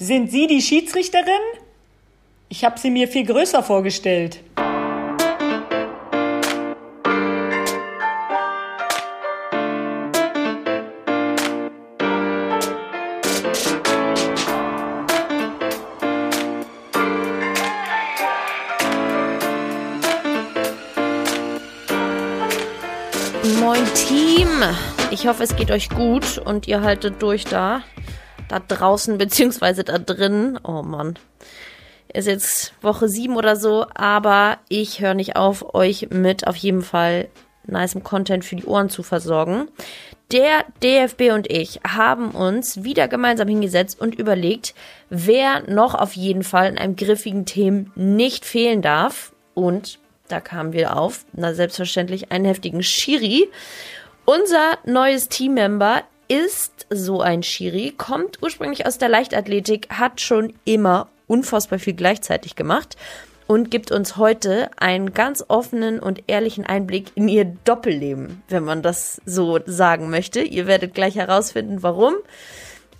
Sind Sie die Schiedsrichterin? Ich habe sie mir viel größer vorgestellt. Moin Team! Ich hoffe, es geht euch gut und ihr haltet durch da. Da draußen beziehungsweise da drin. Oh Mann. Ist jetzt Woche 7 oder so, aber ich höre nicht auf, euch mit auf jeden Fall nice Content für die Ohren zu versorgen. Der DFB und ich haben uns wieder gemeinsam hingesetzt und überlegt, wer noch auf jeden Fall in einem griffigen Themen nicht fehlen darf. Und da kamen wir auf, na selbstverständlich einen heftigen Schiri. Unser neues Teammember ist so ein Schiri, kommt ursprünglich aus der Leichtathletik, hat schon immer unfassbar viel gleichzeitig gemacht und gibt uns heute einen ganz offenen und ehrlichen Einblick in ihr Doppelleben, wenn man das so sagen möchte. Ihr werdet gleich herausfinden, warum.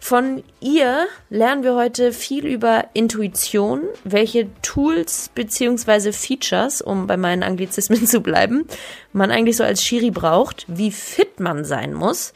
Von ihr lernen wir heute viel über Intuition, welche Tools beziehungsweise Features, um bei meinen Anglizismen zu bleiben, man eigentlich so als Shiri braucht, wie fit man sein muss,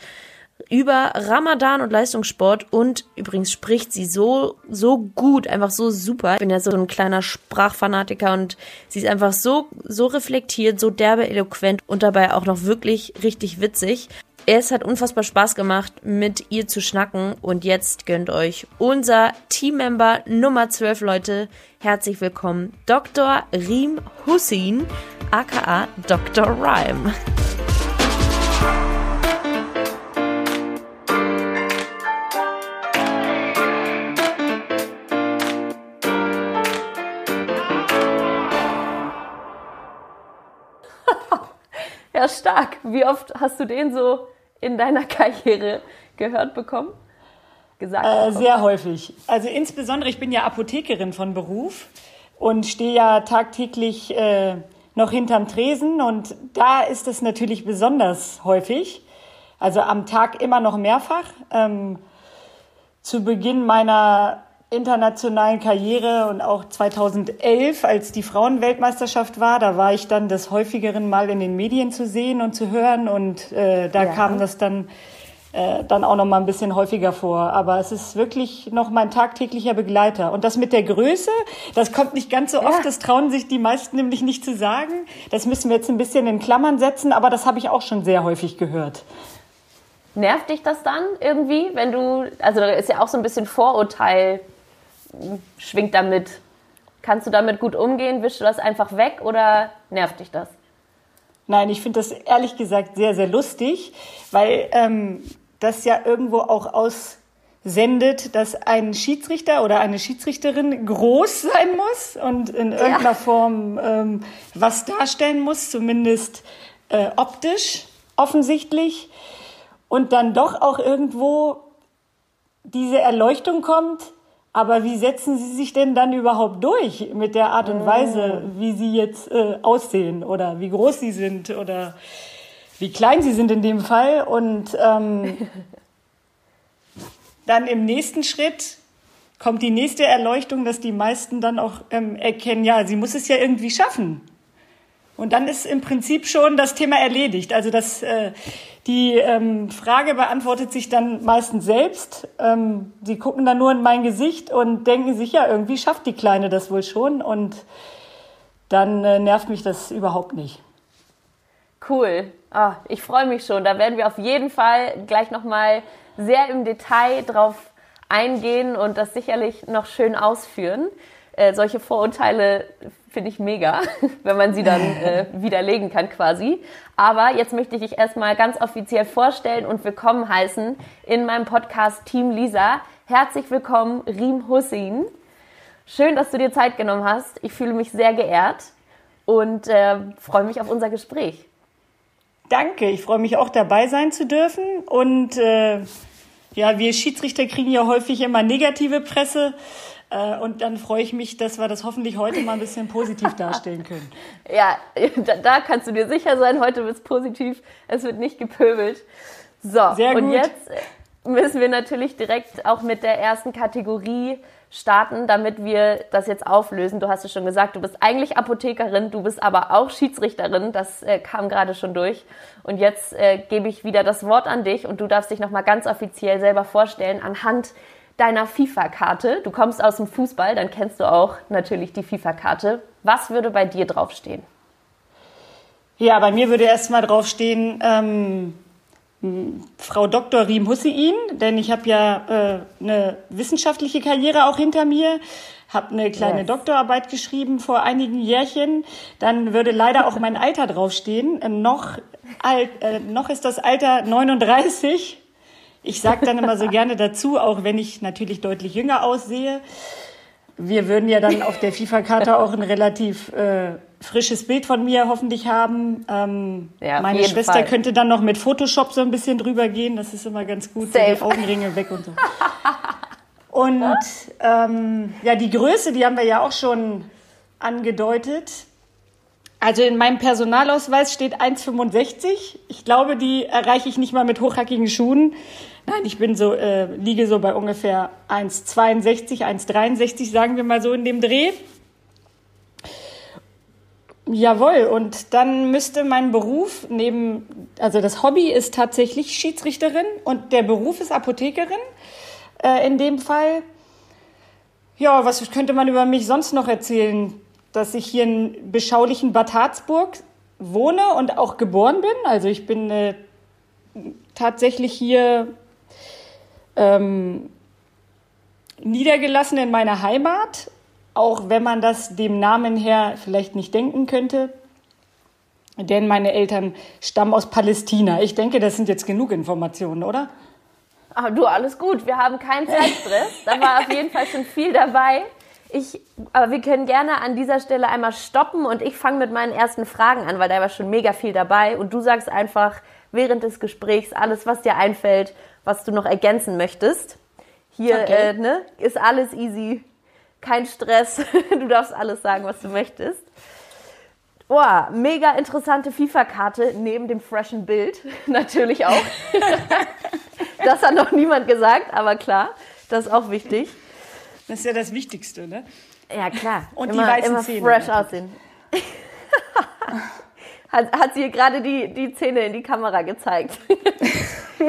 über Ramadan und Leistungssport und übrigens spricht sie so, so gut, einfach so super. Ich bin ja so ein kleiner Sprachfanatiker und sie ist einfach so, so reflektiert, so derbe eloquent und dabei auch noch wirklich richtig witzig. Es hat unfassbar Spaß gemacht, mit ihr zu schnacken und jetzt gönnt euch unser Teammember Nummer 12, Leute. Herzlich willkommen, Dr. Riem Hussein, aka Dr. Rhyme. Ja, stark. Wie oft hast du den so in deiner Karriere gehört bekommen? Gesagt äh? Sehr häufig. Also insbesondere, ich bin ja Apothekerin von Beruf und stehe ja tagtäglich äh, noch hinterm Tresen und da ist es natürlich besonders häufig. Also am Tag immer noch mehrfach. Ähm, zu Beginn meiner internationalen Karriere und auch 2011, als die Frauenweltmeisterschaft war, da war ich dann des häufigeren Mal in den Medien zu sehen und zu hören und äh, da ja. kam das dann äh, dann auch noch mal ein bisschen häufiger vor. Aber es ist wirklich noch mein tagtäglicher Begleiter. Und das mit der Größe, das kommt nicht ganz so oft. Ja. Das trauen sich die meisten nämlich nicht zu sagen. Das müssen wir jetzt ein bisschen in Klammern setzen. Aber das habe ich auch schon sehr häufig gehört. Nervt dich das dann irgendwie, wenn du, also da ist ja auch so ein bisschen Vorurteil schwingt damit. Kannst du damit gut umgehen? Wischst du das einfach weg oder nervt dich das? Nein, ich finde das ehrlich gesagt sehr, sehr lustig, weil ähm, das ja irgendwo auch aussendet, dass ein Schiedsrichter oder eine Schiedsrichterin groß sein muss und in irgendeiner ja. Form ähm, was darstellen muss, zumindest äh, optisch offensichtlich. Und dann doch auch irgendwo diese Erleuchtung kommt, aber wie setzen Sie sich denn dann überhaupt durch mit der Art und Weise, mm. wie Sie jetzt äh, aussehen oder wie groß Sie sind oder wie klein Sie sind in dem Fall? Und ähm, dann im nächsten Schritt kommt die nächste Erleuchtung, dass die meisten dann auch ähm, erkennen, ja, sie muss es ja irgendwie schaffen. Und dann ist im Prinzip schon das Thema erledigt. Also das, äh, die ähm, Frage beantwortet sich dann meistens selbst. Ähm, sie gucken dann nur in mein Gesicht und denken sich, ja, irgendwie schafft die Kleine das wohl schon. Und dann äh, nervt mich das überhaupt nicht. Cool. Ah, ich freue mich schon. Da werden wir auf jeden Fall gleich nochmal sehr im Detail drauf eingehen und das sicherlich noch schön ausführen. Äh, solche Vorurteile finde ich mega, wenn man sie dann äh, widerlegen kann quasi. Aber jetzt möchte ich dich erstmal ganz offiziell vorstellen und willkommen heißen in meinem Podcast Team Lisa. Herzlich willkommen, Riem Hussein. Schön, dass du dir Zeit genommen hast. Ich fühle mich sehr geehrt und äh, freue mich auf unser Gespräch. Danke, ich freue mich auch dabei sein zu dürfen. Und äh, ja, wir Schiedsrichter kriegen ja häufig immer negative Presse. Äh, und dann freue ich mich, dass wir das hoffentlich heute mal ein bisschen positiv darstellen können. Ja, da, da kannst du dir sicher sein, heute wird es positiv. Es wird nicht gepöbelt. So, Sehr und jetzt müssen wir natürlich direkt auch mit der ersten Kategorie starten, damit wir das jetzt auflösen. Du hast es schon gesagt, du bist eigentlich Apothekerin, du bist aber auch Schiedsrichterin. Das äh, kam gerade schon durch. Und jetzt äh, gebe ich wieder das Wort an dich und du darfst dich nochmal ganz offiziell selber vorstellen anhand deiner FIFA-Karte. Du kommst aus dem Fußball, dann kennst du auch natürlich die FIFA-Karte. Was würde bei dir draufstehen? Ja, bei mir würde erstmal draufstehen, ähm, Frau Dr. Riem Hussein, denn ich habe ja äh, eine wissenschaftliche Karriere auch hinter mir, habe eine kleine yes. Doktorarbeit geschrieben vor einigen Jährchen. Dann würde leider auch mein Alter draufstehen. Äh, noch, alt, äh, noch ist das Alter 39. Ich sage dann immer so gerne dazu, auch wenn ich natürlich deutlich jünger aussehe. Wir würden ja dann auf der FIFA-Karte auch ein relativ äh, frisches Bild von mir hoffentlich haben. Ähm, ja, meine Schwester Fall. könnte dann noch mit Photoshop so ein bisschen drüber gehen. Das ist immer ganz gut. Safe. Die Augenringe weg und so. Und ähm, ja, die Größe, die haben wir ja auch schon angedeutet. Also in meinem Personalausweis steht 1,65. Ich glaube, die erreiche ich nicht mal mit hochhackigen Schuhen. Nein, ich bin so, äh, liege so bei ungefähr 1,62, 1,63, sagen wir mal so in dem Dreh. Jawohl, und dann müsste mein Beruf neben, also das Hobby ist tatsächlich Schiedsrichterin und der Beruf ist Apothekerin äh, in dem Fall. Ja, was könnte man über mich sonst noch erzählen? dass ich hier in beschaulichen Bad Harzburg wohne und auch geboren bin. Also ich bin äh, tatsächlich hier ähm, niedergelassen in meiner Heimat, auch wenn man das dem Namen her vielleicht nicht denken könnte. Denn meine Eltern stammen aus Palästina. Ich denke, das sind jetzt genug Informationen, oder? Ach, du, alles gut. Wir haben keinen Zeitstress. Da war auf jeden Fall schon viel dabei. Ich, aber wir können gerne an dieser Stelle einmal stoppen und ich fange mit meinen ersten Fragen an, weil da war schon mega viel dabei und du sagst einfach während des Gesprächs alles, was dir einfällt, was du noch ergänzen möchtest. Hier okay. äh, ne, ist alles easy, kein Stress, du darfst alles sagen, was du möchtest. Boah, mega interessante FIFA-Karte neben dem freshen Bild, natürlich auch. das hat noch niemand gesagt, aber klar, das ist auch wichtig. Das ist ja das Wichtigste, ne? Ja, klar. Und immer, die weißen immer Zähne. fresh aussehen. hat, hat sie gerade die, die Zähne in die Kamera gezeigt.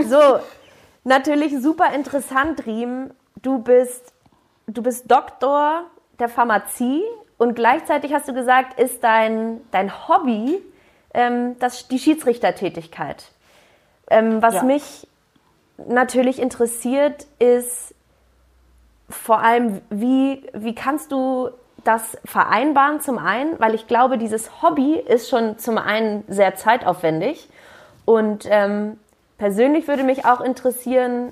so, natürlich super interessant, Riem. Du bist, du bist Doktor der Pharmazie und gleichzeitig hast du gesagt, ist dein, dein Hobby ähm, das, die Schiedsrichtertätigkeit. Ähm, was ja. mich natürlich interessiert, ist, vor allem, wie, wie kannst du das vereinbaren zum einen, weil ich glaube, dieses Hobby ist schon zum einen sehr zeitaufwendig und ähm, persönlich würde mich auch interessieren,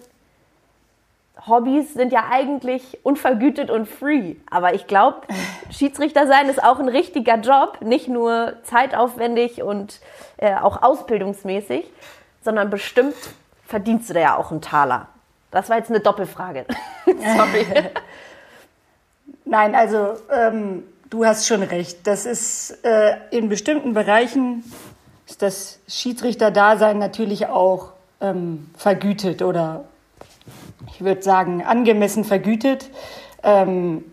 Hobbys sind ja eigentlich unvergütet und free, aber ich glaube, Schiedsrichter sein ist auch ein richtiger Job, nicht nur zeitaufwendig und äh, auch ausbildungsmäßig, sondern bestimmt verdienst du da ja auch einen Taler. Das war jetzt eine Doppelfrage. Sorry. Nein, also ähm, du hast schon recht. Das ist äh, in bestimmten Bereichen ist das Schiedsrichterdasein natürlich auch ähm, vergütet oder ich würde sagen angemessen vergütet. Ähm,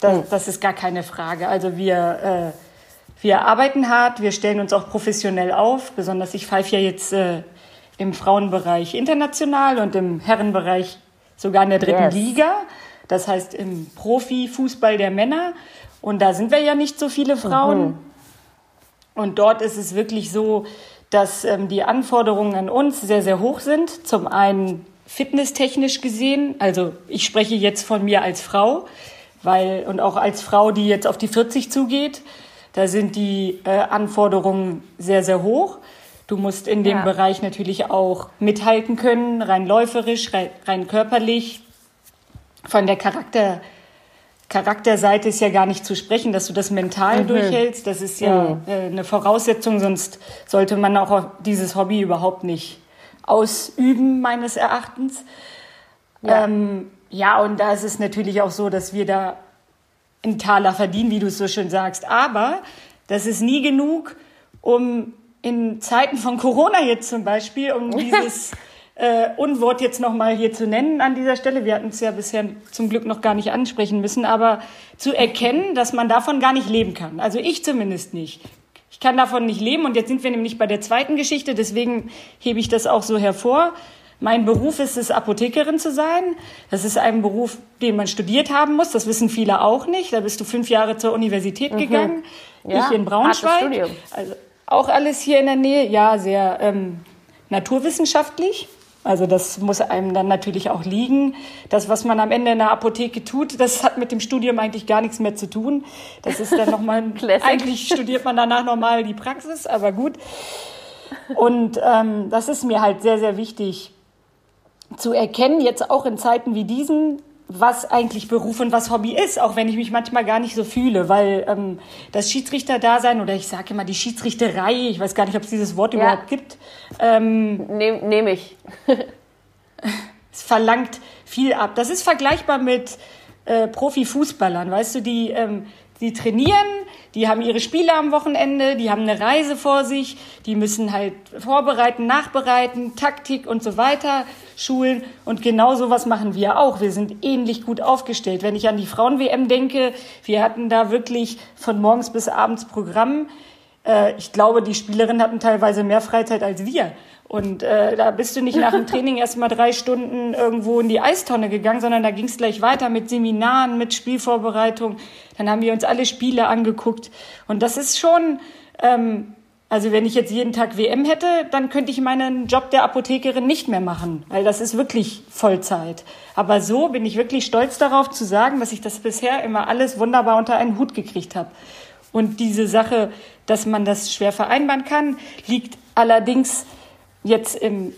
das, hm. das, ist gar keine Frage. Also wir, äh, wir arbeiten hart, wir stellen uns auch professionell auf. Besonders ich pfeife ja jetzt äh, im Frauenbereich international und im Herrenbereich sogar in der dritten yes. Liga. Das heißt im Profifußball der Männer. Und da sind wir ja nicht so viele Frauen. Mhm. Und dort ist es wirklich so, dass ähm, die Anforderungen an uns sehr, sehr hoch sind. Zum einen fitnesstechnisch gesehen. Also ich spreche jetzt von mir als Frau, weil und auch als Frau, die jetzt auf die 40 zugeht. Da sind die äh, Anforderungen sehr, sehr hoch. Du musst in dem ja. Bereich natürlich auch mithalten können, rein läuferisch, rein, rein körperlich. Von der Charakter, Charakterseite ist ja gar nicht zu sprechen, dass du das mental mhm. durchhältst. Das ist ja mhm. Äh, eine Voraussetzung, sonst sollte man auch dieses Hobby überhaupt nicht ausüben, meines Erachtens. Ja. Ähm, ja, und da ist es natürlich auch so, dass wir da einen Taler verdienen, wie du es so schön sagst. Aber das ist nie genug, um in Zeiten von Corona jetzt zum Beispiel, um dieses äh, Unwort jetzt nochmal hier zu nennen an dieser Stelle. Wir hatten es ja bisher zum Glück noch gar nicht ansprechen müssen, aber zu erkennen, dass man davon gar nicht leben kann. Also ich zumindest nicht. Ich kann davon nicht leben und jetzt sind wir nämlich bei der zweiten Geschichte, deswegen hebe ich das auch so hervor. Mein Beruf ist es, Apothekerin zu sein. Das ist ein Beruf, den man studiert haben muss. Das wissen viele auch nicht. Da bist du fünf Jahre zur Universität mhm. gegangen. Ja, ich in Braunschweig. Also auch alles hier in der Nähe. Ja, sehr ähm, naturwissenschaftlich. Also das muss einem dann natürlich auch liegen. Das, was man am Ende in der Apotheke tut, das hat mit dem Studium eigentlich gar nichts mehr zu tun. Das ist dann nochmal, eigentlich studiert man danach nochmal die Praxis, aber gut. Und ähm, das ist mir halt sehr, sehr wichtig zu erkennen, jetzt auch in Zeiten wie diesen, was eigentlich Beruf und was Hobby ist, auch wenn ich mich manchmal gar nicht so fühle, weil ähm, das Schiedsrichter-Dasein oder ich sage immer die Schiedsrichterei, ich weiß gar nicht, ob es dieses Wort ja. überhaupt gibt. Ähm, Nehme nehm ich. es verlangt viel ab. Das ist vergleichbar mit äh, Profifußballern, weißt du, die, ähm, die trainieren, die haben ihre Spiele am Wochenende, die haben eine Reise vor sich, die müssen halt vorbereiten, nachbereiten, Taktik und so weiter schulen. Und genau sowas machen wir auch. Wir sind ähnlich gut aufgestellt. Wenn ich an die Frauen-WM denke, wir hatten da wirklich von morgens bis abends Programm. Äh, ich glaube, die Spielerinnen hatten teilweise mehr Freizeit als wir. Und äh, da bist du nicht nach dem Training erst mal drei Stunden irgendwo in die Eistonne gegangen, sondern da ging es gleich weiter mit Seminaren, mit Spielvorbereitung. Dann haben wir uns alle Spiele angeguckt. Und das ist schon, ähm, also wenn ich jetzt jeden Tag WM hätte, dann könnte ich meinen Job der Apothekerin nicht mehr machen, weil das ist wirklich Vollzeit. Aber so bin ich wirklich stolz darauf zu sagen, dass ich das bisher immer alles wunderbar unter einen Hut gekriegt habe. Und diese Sache, dass man das schwer vereinbaren kann, liegt allerdings jetzt im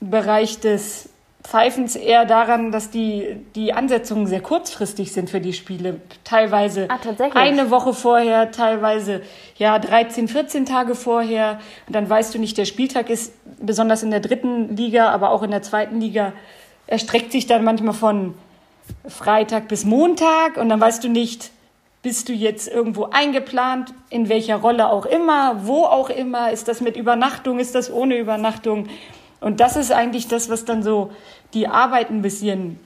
Bereich des Pfeifens eher daran, dass die, die Ansetzungen sehr kurzfristig sind für die Spiele. Teilweise ah, eine Woche vorher, teilweise ja 13, 14 Tage vorher. Und dann weißt du nicht, der Spieltag ist besonders in der dritten Liga, aber auch in der zweiten Liga erstreckt sich dann manchmal von Freitag bis Montag und dann weißt du nicht, bist du jetzt irgendwo eingeplant, in welcher Rolle auch immer, wo auch immer? Ist das mit Übernachtung, ist das ohne Übernachtung? Und das ist eigentlich das, was dann so die Arbeit ein bisschen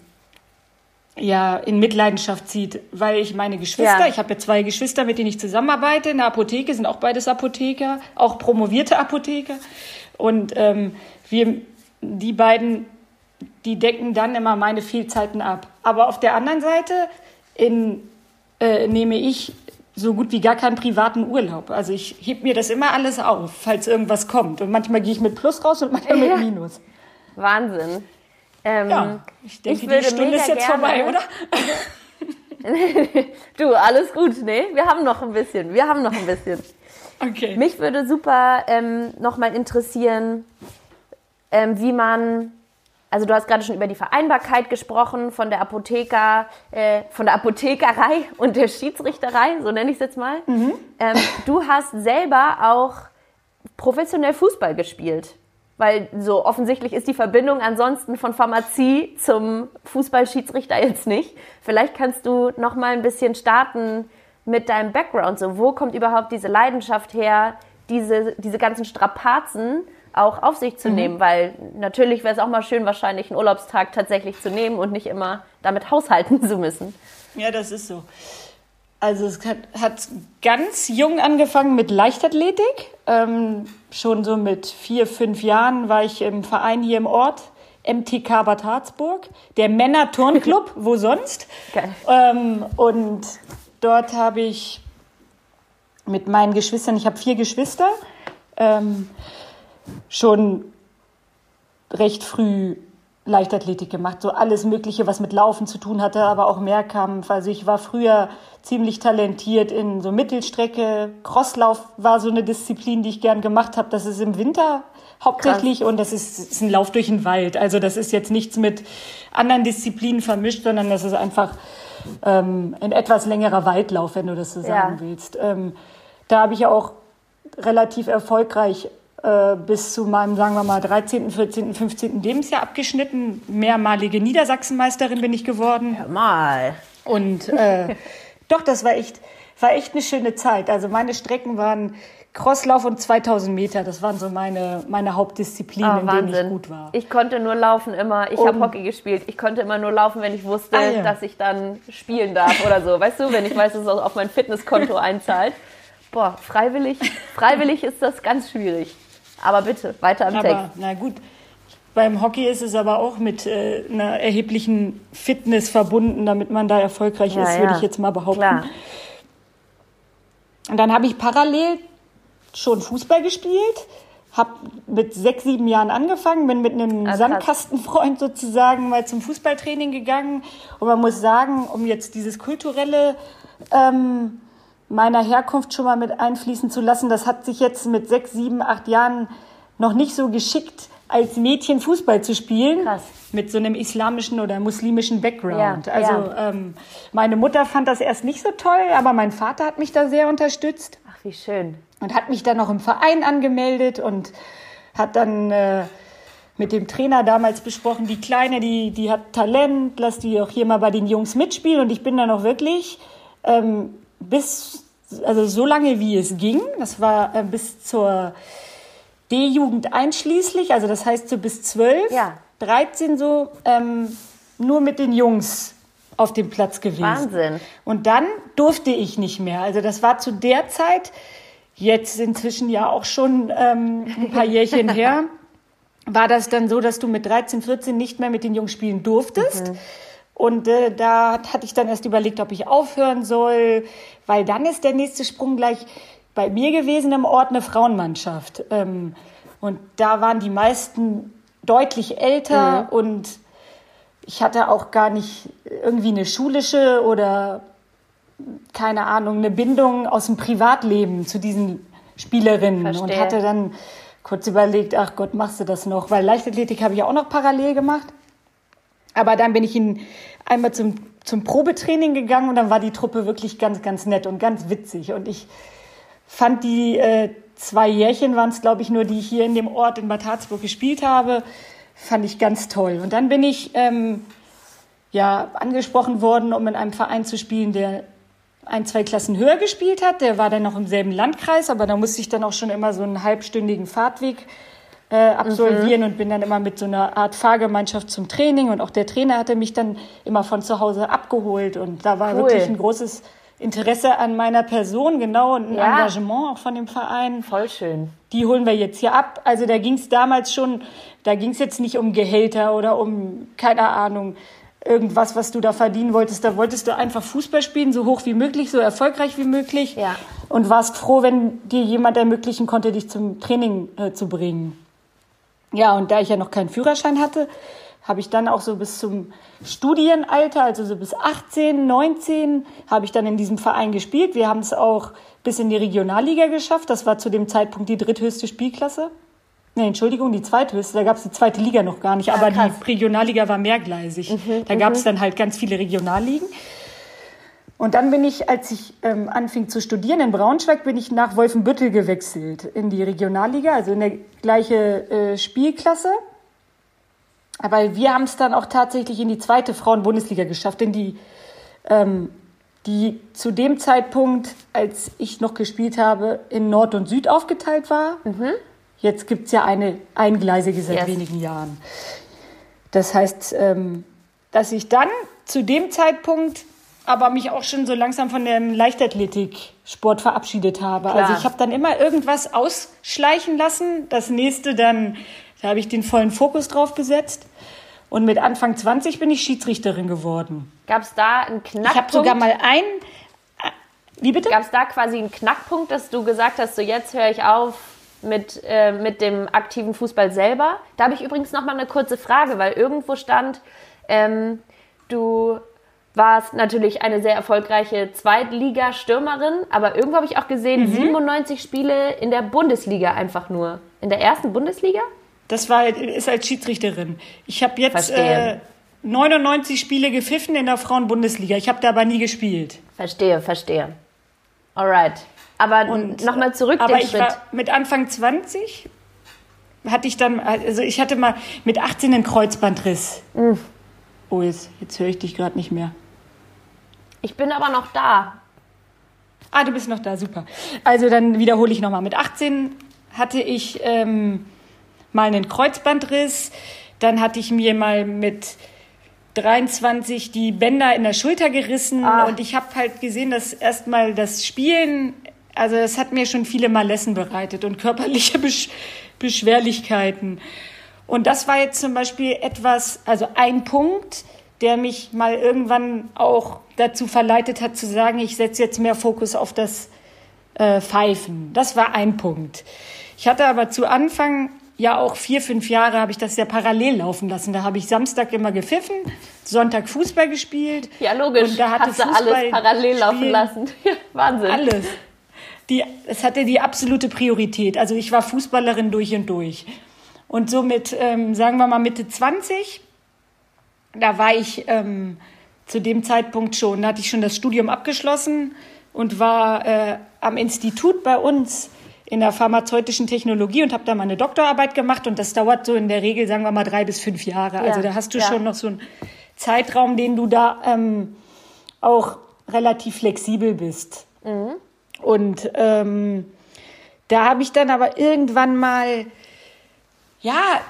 ja, in Mitleidenschaft zieht, weil ich meine Geschwister, ja. ich habe ja zwei Geschwister, mit denen ich zusammenarbeite in der Apotheke, sind auch beides Apotheker, auch promovierte Apotheker. Und ähm, wir, die beiden, die decken dann immer meine Fehlzeiten ab. Aber auf der anderen Seite, in äh, nehme ich so gut wie gar keinen privaten Urlaub. Also ich heb mir das immer alles auf, falls irgendwas kommt. Und manchmal gehe ich mit Plus raus und manchmal ja. mit Minus. Wahnsinn. Ähm, ja, ich denke, ich die Stunde ist jetzt vorbei, oder? du, alles gut, ne? Wir haben noch ein bisschen. Wir haben noch ein bisschen. Okay. Mich würde super ähm, nochmal interessieren, ähm, wie man also du hast gerade schon über die Vereinbarkeit gesprochen von der Apotheker, äh, von der Apothekerei und der Schiedsrichterei, so nenne ich es jetzt mal. Mhm. Ähm, du hast selber auch professionell Fußball gespielt. Weil so offensichtlich ist die Verbindung ansonsten von Pharmazie zum Fußballschiedsrichter jetzt nicht. Vielleicht kannst du noch mal ein bisschen starten mit deinem Background. So, wo kommt überhaupt diese Leidenschaft her, diese, diese ganzen Strapazen auch auf sich zu mhm. nehmen, weil natürlich wäre es auch mal schön, wahrscheinlich einen Urlaubstag tatsächlich zu nehmen und nicht immer damit haushalten zu müssen. Ja, das ist so. Also es hat, hat ganz jung angefangen mit Leichtathletik. Ähm, schon so mit vier, fünf Jahren war ich im Verein hier im Ort, MTK Bad Harzburg, der Männer-Turnclub, wo sonst. Ähm, und dort habe ich mit meinen Geschwistern, ich habe vier Geschwister, ähm, schon recht früh Leichtathletik gemacht, so alles Mögliche, was mit Laufen zu tun hatte, aber auch Mehrkampf. Also ich war früher ziemlich talentiert in so Mittelstrecke. Crosslauf war so eine Disziplin, die ich gern gemacht habe. Das ist im Winter hauptsächlich Krass. und das ist, ist, ein Lauf durch den Wald. Also das ist jetzt nichts mit anderen Disziplinen vermischt, sondern das ist einfach ähm, ein etwas längerer Waldlauf, wenn du das so sagen ja. willst. Ähm, da habe ich auch relativ erfolgreich äh, bis zu meinem, sagen wir mal, 13., 14., 15. Lebensjahr abgeschnitten. Mehrmalige Niedersachsenmeisterin bin ich geworden. Hör mal. Und äh, doch, das war echt, war echt eine schöne Zeit. Also meine Strecken waren Crosslauf und 2000 Meter. Das waren so meine, meine Hauptdisziplinen, oh, in denen ich gut war. Ich konnte nur laufen immer. Ich habe Hockey gespielt. Ich konnte immer nur laufen, wenn ich wusste, ah, ja. dass ich dann spielen darf oder so. Weißt du, wenn ich weiß, dass es auf mein Fitnesskonto einzahlt. Boah, freiwillig, freiwillig ist das ganz schwierig. Aber bitte, weiter am aber, Text. Na gut. Beim Hockey ist es aber auch mit äh, einer erheblichen Fitness verbunden, damit man da erfolgreich ja, ist, ja. würde ich jetzt mal behaupten. Klar. Und dann habe ich parallel schon Fußball gespielt, habe mit sechs, sieben Jahren angefangen, bin mit einem ah, Sandkastenfreund sozusagen mal zum Fußballtraining gegangen. Und man muss sagen, um jetzt dieses kulturelle ähm, meiner Herkunft schon mal mit einfließen zu lassen, das hat sich jetzt mit sechs, sieben, acht Jahren noch nicht so geschickt, als Mädchen Fußball zu spielen. Krass. Mit so einem islamischen oder muslimischen Background. Ja, also ja. Ähm, meine Mutter fand das erst nicht so toll, aber mein Vater hat mich da sehr unterstützt. Ach, wie schön und hat mich dann noch im Verein angemeldet und hat dann äh, mit dem Trainer damals besprochen, die Kleine, die, die hat Talent, lass die auch hier mal bei den Jungs mitspielen. Und ich bin dann auch wirklich ähm, bis, also so lange wie es ging, das war äh, bis zur D-Jugend einschließlich, also das heißt so bis 12, ja. 13 so, ähm, nur mit den Jungs auf dem Platz gewesen. Wahnsinn. Und dann durfte ich nicht mehr. Also das war zu der Zeit, jetzt inzwischen ja auch schon ähm, ein paar Jährchen her, war das dann so, dass du mit 13, 14 nicht mehr mit den Jungs spielen durftest. Mhm. Und äh, da hatte ich dann erst überlegt, ob ich aufhören soll, weil dann ist der nächste Sprung gleich bei mir gewesen im Ort eine Frauenmannschaft. Ähm, und da waren die meisten deutlich älter mhm. und ich hatte auch gar nicht irgendwie eine schulische oder keine Ahnung, eine Bindung aus dem Privatleben zu diesen Spielerinnen Verstehe. und hatte dann kurz überlegt, ach Gott, machst du das noch? Weil Leichtathletik habe ich auch noch parallel gemacht. Aber dann bin ich in, einmal zum, zum Probetraining gegangen und dann war die Truppe wirklich ganz, ganz nett und ganz witzig. Und ich fand die äh, zwei Jährchen waren es, glaube ich, nur die ich hier in dem Ort in Bad Harzburg gespielt habe, fand ich ganz toll. Und dann bin ich ähm, ja angesprochen worden, um in einem Verein zu spielen, der ein, zwei Klassen höher gespielt hat. Der war dann noch im selben Landkreis, aber da musste ich dann auch schon immer so einen halbstündigen Fahrtweg äh, absolvieren mhm. und bin dann immer mit so einer Art Fahrgemeinschaft zum Training. Und auch der Trainer hatte mich dann immer von zu Hause abgeholt. Und da war cool. wirklich ein großes Interesse an meiner Person, genau, und ein ja. Engagement auch von dem Verein. Voll schön. Die holen wir jetzt hier ab. Also da ging es damals schon, da ging es jetzt nicht um Gehälter oder um, keine Ahnung, irgendwas, was du da verdienen wolltest. Da wolltest du einfach Fußball spielen, so hoch wie möglich, so erfolgreich wie möglich. Ja. Und warst froh, wenn dir jemand ermöglichen konnte, dich zum Training äh, zu bringen. Ja, und da ich ja noch keinen Führerschein hatte, habe ich dann auch so bis zum Studienalter, also so bis 18, 19, habe ich dann in diesem Verein gespielt. Wir haben es auch bis in die Regionalliga geschafft. Das war zu dem Zeitpunkt die dritthöchste Spielklasse. Nee, Entschuldigung, die zweithöchste. Da gab es die zweite Liga noch gar nicht, aber ah, die Regionalliga war mehrgleisig. Mhm, da gab es mhm. dann halt ganz viele Regionalligen. Und dann bin ich, als ich ähm, anfing zu studieren in Braunschweig, bin ich nach Wolfenbüttel gewechselt in die Regionalliga, also in der gleiche äh, Spielklasse. Aber wir haben es dann auch tatsächlich in die zweite Frauen-Bundesliga geschafft, denn die, ähm, die zu dem Zeitpunkt, als ich noch gespielt habe, in Nord und Süd aufgeteilt war. Mhm. Jetzt gibt es ja eine eingleisige seit yes. wenigen Jahren. Das heißt, ähm, dass ich dann zu dem Zeitpunkt aber mich auch schon so langsam von dem Leichtathletik-Sport verabschiedet habe. Klar. Also ich habe dann immer irgendwas ausschleichen lassen. Das nächste dann, da habe ich den vollen Fokus drauf gesetzt. Und mit Anfang 20 bin ich Schiedsrichterin geworden. Gab es da einen Knackpunkt? Ich habe sogar mal ein. Wie bitte? Gab es da quasi einen Knackpunkt, dass du gesagt hast, so jetzt höre ich auf, mit, äh, mit dem aktiven Fußball selber. Da habe ich übrigens noch mal eine kurze Frage, weil irgendwo stand, ähm, du warst natürlich eine sehr erfolgreiche Zweitliga-Stürmerin, aber irgendwo habe ich auch gesehen, mhm. 97 Spiele in der Bundesliga einfach nur. In der ersten Bundesliga? Das war ist als Schiedsrichterin. Ich habe jetzt äh, 99 Spiele gepfiffen in der Frauen-Bundesliga. Ich habe da aber nie gespielt. Verstehe, verstehe. Alright. Aber nochmal zurück aber ich Schritt. War mit Anfang 20 hatte ich dann, also ich hatte mal mit 18 einen Kreuzbandriss. Mhm. Oh, jetzt, jetzt höre ich dich gerade nicht mehr. Ich bin aber noch da. Ah, du bist noch da, super. Also dann wiederhole ich nochmal. Mit 18 hatte ich ähm, mal einen Kreuzbandriss. Dann hatte ich mir mal mit 23 die Bänder in der Schulter gerissen ah. und ich habe halt gesehen, dass erstmal das Spielen, also es hat mir schon viele Malessen bereitet und körperliche Besch Beschwerlichkeiten. Und das war jetzt zum Beispiel etwas, also ein Punkt, der mich mal irgendwann auch dazu verleitet hat zu sagen, ich setze jetzt mehr Fokus auf das äh, Pfeifen. Das war ein Punkt. Ich hatte aber zu Anfang ja auch vier, fünf Jahre habe ich das ja parallel laufen lassen. Da habe ich Samstag immer gepfiffen, Sonntag Fußball gespielt. Ja, logisch. Und da hatte Hast Fußball alles parallel laufen lassen. Wahnsinn. Alles. Die, es hatte die absolute Priorität. Also ich war Fußballerin durch und durch. Und so mit, ähm, sagen wir mal, Mitte 20, da war ich ähm, zu dem Zeitpunkt schon, da hatte ich schon das Studium abgeschlossen und war äh, am Institut bei uns in der pharmazeutischen Technologie und habe da meine Doktorarbeit gemacht und das dauert so in der Regel, sagen wir mal, drei bis fünf Jahre. Also ja, also da hast du ja. schon noch so einen Zeitraum, den du da ähm, auch relativ flexibel bist. Mhm. Und ähm, da habe ich dann aber irgendwann mal, ja,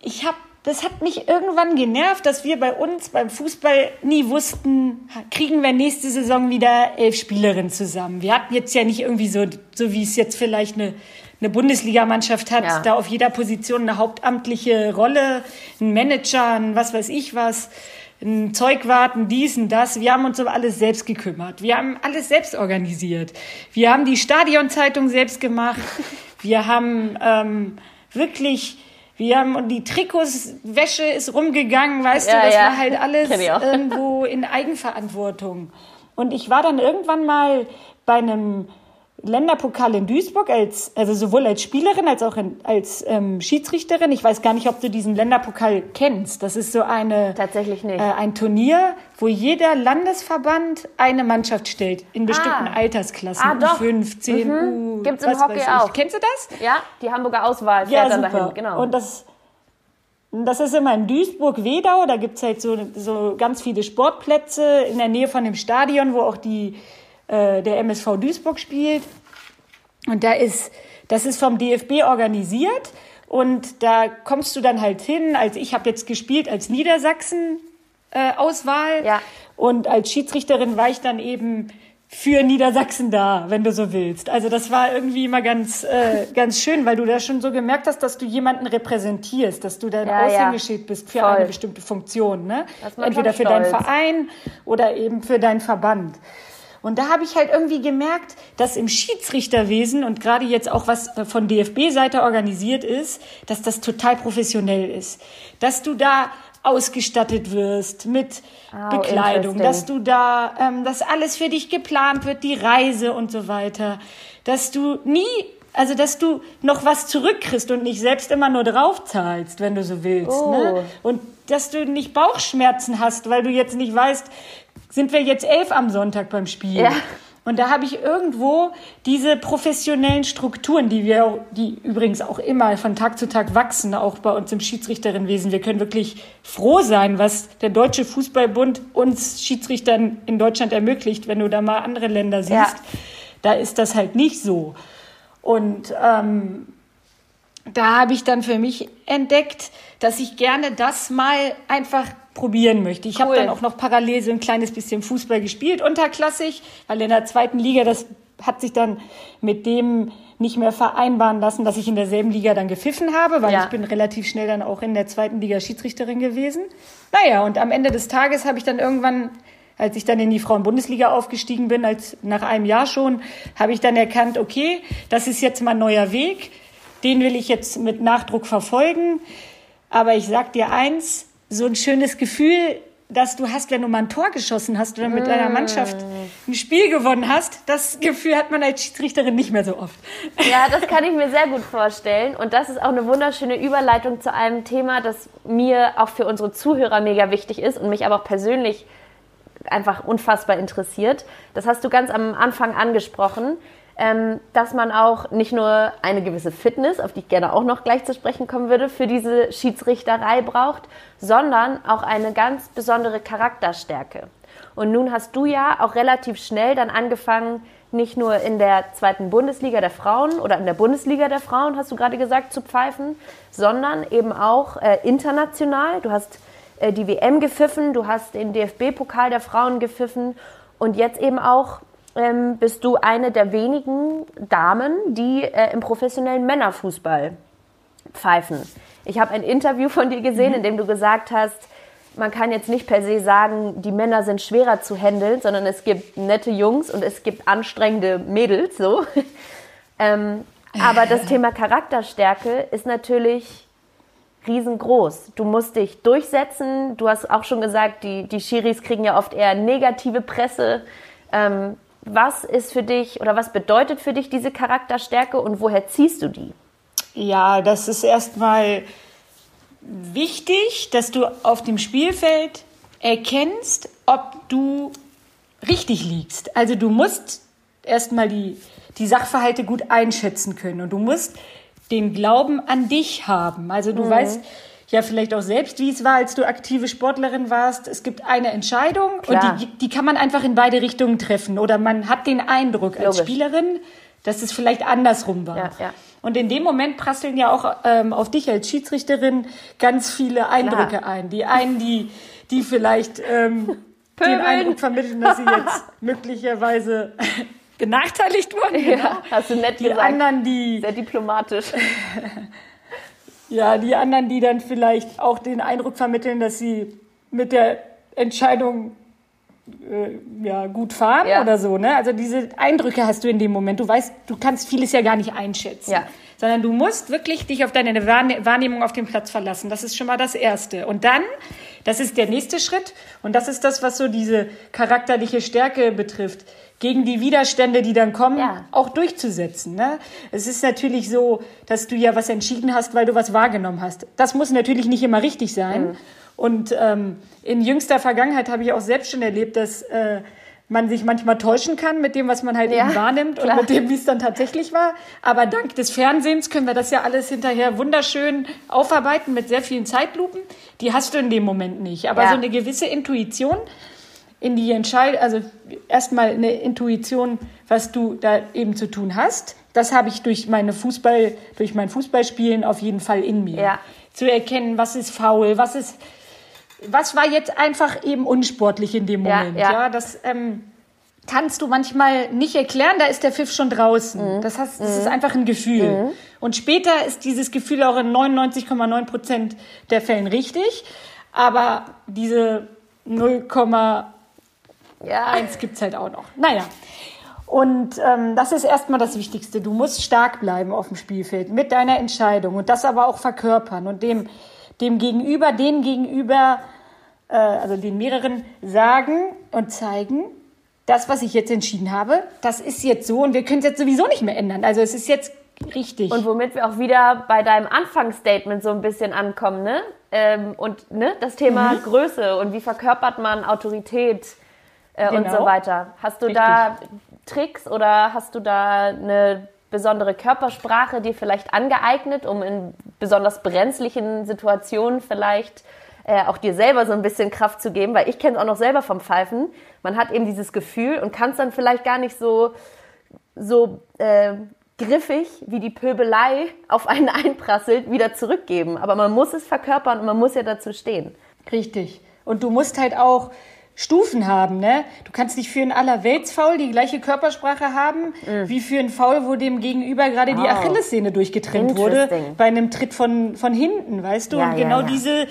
ich habe das hat mich irgendwann genervt, dass wir bei uns beim Fußball nie wussten, kriegen wir nächste Saison wieder elf Spielerinnen zusammen. Wir hatten jetzt ja nicht irgendwie so, so wie es jetzt vielleicht eine, eine Bundesligamannschaft hat, ja. da auf jeder Position eine hauptamtliche Rolle, ein Manager, ein was weiß ich was, ein Zeugwarten, dies und das. Wir haben uns um alles selbst gekümmert. Wir haben alles selbst organisiert. Wir haben die Stadionzeitung selbst gemacht. Wir haben ähm, wirklich wir haben und die Trikots, Wäsche ist rumgegangen, weißt ja, du, das ja. war halt alles irgendwo in Eigenverantwortung. Und ich war dann irgendwann mal bei einem Länderpokal in Duisburg als also sowohl als Spielerin als auch in, als ähm, Schiedsrichterin. Ich weiß gar nicht, ob du diesen Länderpokal kennst. Das ist so eine tatsächlich nicht äh, ein Turnier, wo jeder Landesverband eine Mannschaft stellt in bestimmten ah. Altersklassen. Ah, doch. 15 mhm. U, Gibt's im Hockey auch. Kennst du das? Ja, die Hamburger Auswahl fährt ja, dann super. dahin. Genau. Und das das ist immer in Duisburg-Wedau. Da gibt's halt so, so ganz viele Sportplätze in der Nähe von dem Stadion, wo auch die äh, der MSV Duisburg spielt. Und da ist, das ist vom DFB organisiert und da kommst du dann halt hin. Also ich habe jetzt gespielt als Niedersachsen-Auswahl äh, ja. und als Schiedsrichterin war ich dann eben für Niedersachsen da, wenn du so willst. Also das war irgendwie immer ganz, äh, ganz schön, weil du da schon so gemerkt hast, dass du jemanden repräsentierst, dass du dein ja, Aushängeschild ja. bist für Voll. eine bestimmte Funktion. Ne? Entweder für deinen Verein oder eben für deinen Verband. Und da habe ich halt irgendwie gemerkt, dass im Schiedsrichterwesen und gerade jetzt auch was von DFB-Seite organisiert ist, dass das total professionell ist. Dass du da ausgestattet wirst mit oh, Bekleidung, dass du da, ähm, dass alles für dich geplant wird, die Reise und so weiter, dass du nie, also dass du noch was zurückkriegst und nicht selbst immer nur draufzahlst, wenn du so willst, ne? oh. ne? Und dass du nicht Bauchschmerzen hast, weil du jetzt nicht weißt, sind wir jetzt elf am Sonntag beim Spiel. Ja. Und da habe ich irgendwo diese professionellen Strukturen, die wir, die übrigens auch immer von Tag zu Tag wachsen, auch bei uns im Schiedsrichterinwesen. Wir können wirklich froh sein, was der Deutsche Fußballbund uns Schiedsrichtern in Deutschland ermöglicht. Wenn du da mal andere Länder siehst, ja. da ist das halt nicht so. Und ähm, da habe ich dann für mich entdeckt, dass ich gerne das mal einfach probieren möchte. Ich cool. habe dann auch noch parallel so ein kleines bisschen Fußball gespielt, unterklassig, weil in der zweiten Liga, das hat sich dann mit dem nicht mehr vereinbaren lassen, dass ich in derselben Liga dann gepfiffen habe, weil ja. ich bin relativ schnell dann auch in der zweiten Liga Schiedsrichterin gewesen. Naja, und am Ende des Tages habe ich dann irgendwann, als ich dann in die Frauenbundesliga aufgestiegen bin, als nach einem Jahr schon, habe ich dann erkannt, okay, das ist jetzt mein neuer Weg, den will ich jetzt mit Nachdruck verfolgen. Aber ich sag dir eins, so ein schönes Gefühl, dass du hast, wenn du mal ein Tor geschossen hast oder mit deiner Mannschaft ein Spiel gewonnen hast, das Gefühl hat man als Schiedsrichterin nicht mehr so oft. Ja, das kann ich mir sehr gut vorstellen. Und das ist auch eine wunderschöne Überleitung zu einem Thema, das mir auch für unsere Zuhörer mega wichtig ist und mich aber auch persönlich einfach unfassbar interessiert. Das hast du ganz am Anfang angesprochen ähm, dass man auch nicht nur eine gewisse Fitness, auf die ich gerne auch noch gleich zu sprechen kommen würde, für diese Schiedsrichterei braucht, sondern auch eine ganz besondere Charakterstärke. Und nun hast du ja auch relativ schnell dann angefangen, nicht nur in der zweiten Bundesliga der Frauen oder in der Bundesliga der Frauen, hast du gerade gesagt, zu pfeifen, sondern eben auch äh, international. Du hast äh, die WM gepfiffen, du hast den DFB-Pokal der Frauen gepfiffen und jetzt eben auch ähm, bist du eine der wenigen Damen, die äh, im professionellen Männerfußball pfeifen. Ich habe ein Interview von dir gesehen, mhm. in dem du gesagt hast, man kann jetzt nicht per se sagen, die Männer sind schwerer zu handeln, sondern es gibt nette Jungs und es gibt anstrengende Mädels, so. ähm, aber das Thema Charakterstärke ist natürlich riesengroß. Du musst dich durchsetzen. Du hast auch schon gesagt, die, die Schiris kriegen ja oft eher negative Presse. Ähm, was ist für dich oder was bedeutet für dich diese Charakterstärke und woher ziehst du die? Ja, das ist erstmal wichtig, dass du auf dem Spielfeld erkennst, ob du richtig liegst. Also du musst erstmal die, die Sachverhalte gut einschätzen können und du musst den Glauben an dich haben. Also du mhm. weißt ja vielleicht auch selbst, wie es war, als du aktive Sportlerin warst. Es gibt eine Entscheidung Klar. und die, die kann man einfach in beide Richtungen treffen. Oder man hat den Eindruck Logisch. als Spielerin, dass es vielleicht andersrum war. Ja, ja. Und in dem Moment prasseln ja auch ähm, auf dich als Schiedsrichterin ganz viele Eindrücke Klar. ein. Die einen, die, die vielleicht ähm, den Eindruck vermitteln, dass sie jetzt möglicherweise benachteiligt wurden. Ja, genau. hast du nett die gesagt. anderen, die sehr diplomatisch. Ja, die anderen, die dann vielleicht auch den Eindruck vermitteln, dass sie mit der Entscheidung äh, ja, gut fahren ja. oder so. Ne? Also diese Eindrücke hast du in dem Moment. Du weißt, du kannst vieles ja gar nicht einschätzen. Ja. Sondern du musst wirklich dich auf deine Wahrnehmung auf dem Platz verlassen. Das ist schon mal das Erste. Und dann, das ist der nächste Schritt. Und das ist das, was so diese charakterliche Stärke betrifft gegen die Widerstände, die dann kommen, ja. auch durchzusetzen. Ne? Es ist natürlich so, dass du ja was entschieden hast, weil du was wahrgenommen hast. Das muss natürlich nicht immer richtig sein. Mhm. Und ähm, in jüngster Vergangenheit habe ich auch selbst schon erlebt, dass äh, man sich manchmal täuschen kann mit dem, was man halt ja, eben wahrnimmt klar. und mit dem, wie es dann tatsächlich war. Aber dank des Fernsehens können wir das ja alles hinterher wunderschön aufarbeiten mit sehr vielen Zeitlupen. Die hast du in dem Moment nicht. Aber ja. so eine gewisse Intuition in die Entscheidung, also erstmal eine Intuition, was du da eben zu tun hast. Das habe ich durch meine Fußball, durch mein Fußballspielen auf jeden Fall in mir. Ja. Zu erkennen, was ist faul, was ist was war jetzt einfach eben unsportlich in dem Moment? Ja, ja. ja das ähm, kannst du manchmal nicht erklären, da ist der Pfiff schon draußen. Mhm. Das, heißt, das mhm. ist einfach ein Gefühl. Mhm. Und später ist dieses Gefühl auch in 99,9 Prozent der Fällen richtig. Aber diese 0,1 ja. gibt es halt auch noch. Naja. Und ähm, das ist erstmal das Wichtigste. Du musst stark bleiben auf dem Spielfeld mit deiner Entscheidung und das aber auch verkörpern und dem, dem Gegenüber, den Gegenüber äh, also den mehreren, sagen und zeigen, das, was ich jetzt entschieden habe, das ist jetzt so und wir können es jetzt sowieso nicht mehr ändern. Also es ist jetzt richtig. Und womit wir auch wieder bei deinem Anfangsstatement so ein bisschen ankommen, ne? Ähm, und ne, das Thema mhm. Größe und wie verkörpert man Autorität äh, genau. und so genau. weiter. Hast du richtig. da Tricks oder hast du da eine besondere Körpersprache dir vielleicht angeeignet, um in besonders brenzlichen Situationen vielleicht äh, auch dir selber so ein bisschen Kraft zu geben, weil ich kenne es auch noch selber vom Pfeifen. Man hat eben dieses Gefühl und kann es dann vielleicht gar nicht so, so äh, griffig, wie die Pöbelei auf einen einprasselt, wieder zurückgeben. Aber man muss es verkörpern und man muss ja dazu stehen. Richtig. Und du musst halt auch Stufen haben, ne? Du kannst nicht für einen Allerweltsfaul die gleiche Körpersprache haben, mm. wie für einen Faul, wo dem Gegenüber gerade oh. die Achillessehne durchtrennt wurde, bei einem Tritt von, von hinten, weißt du? Ja, und genau ja, ja. diese,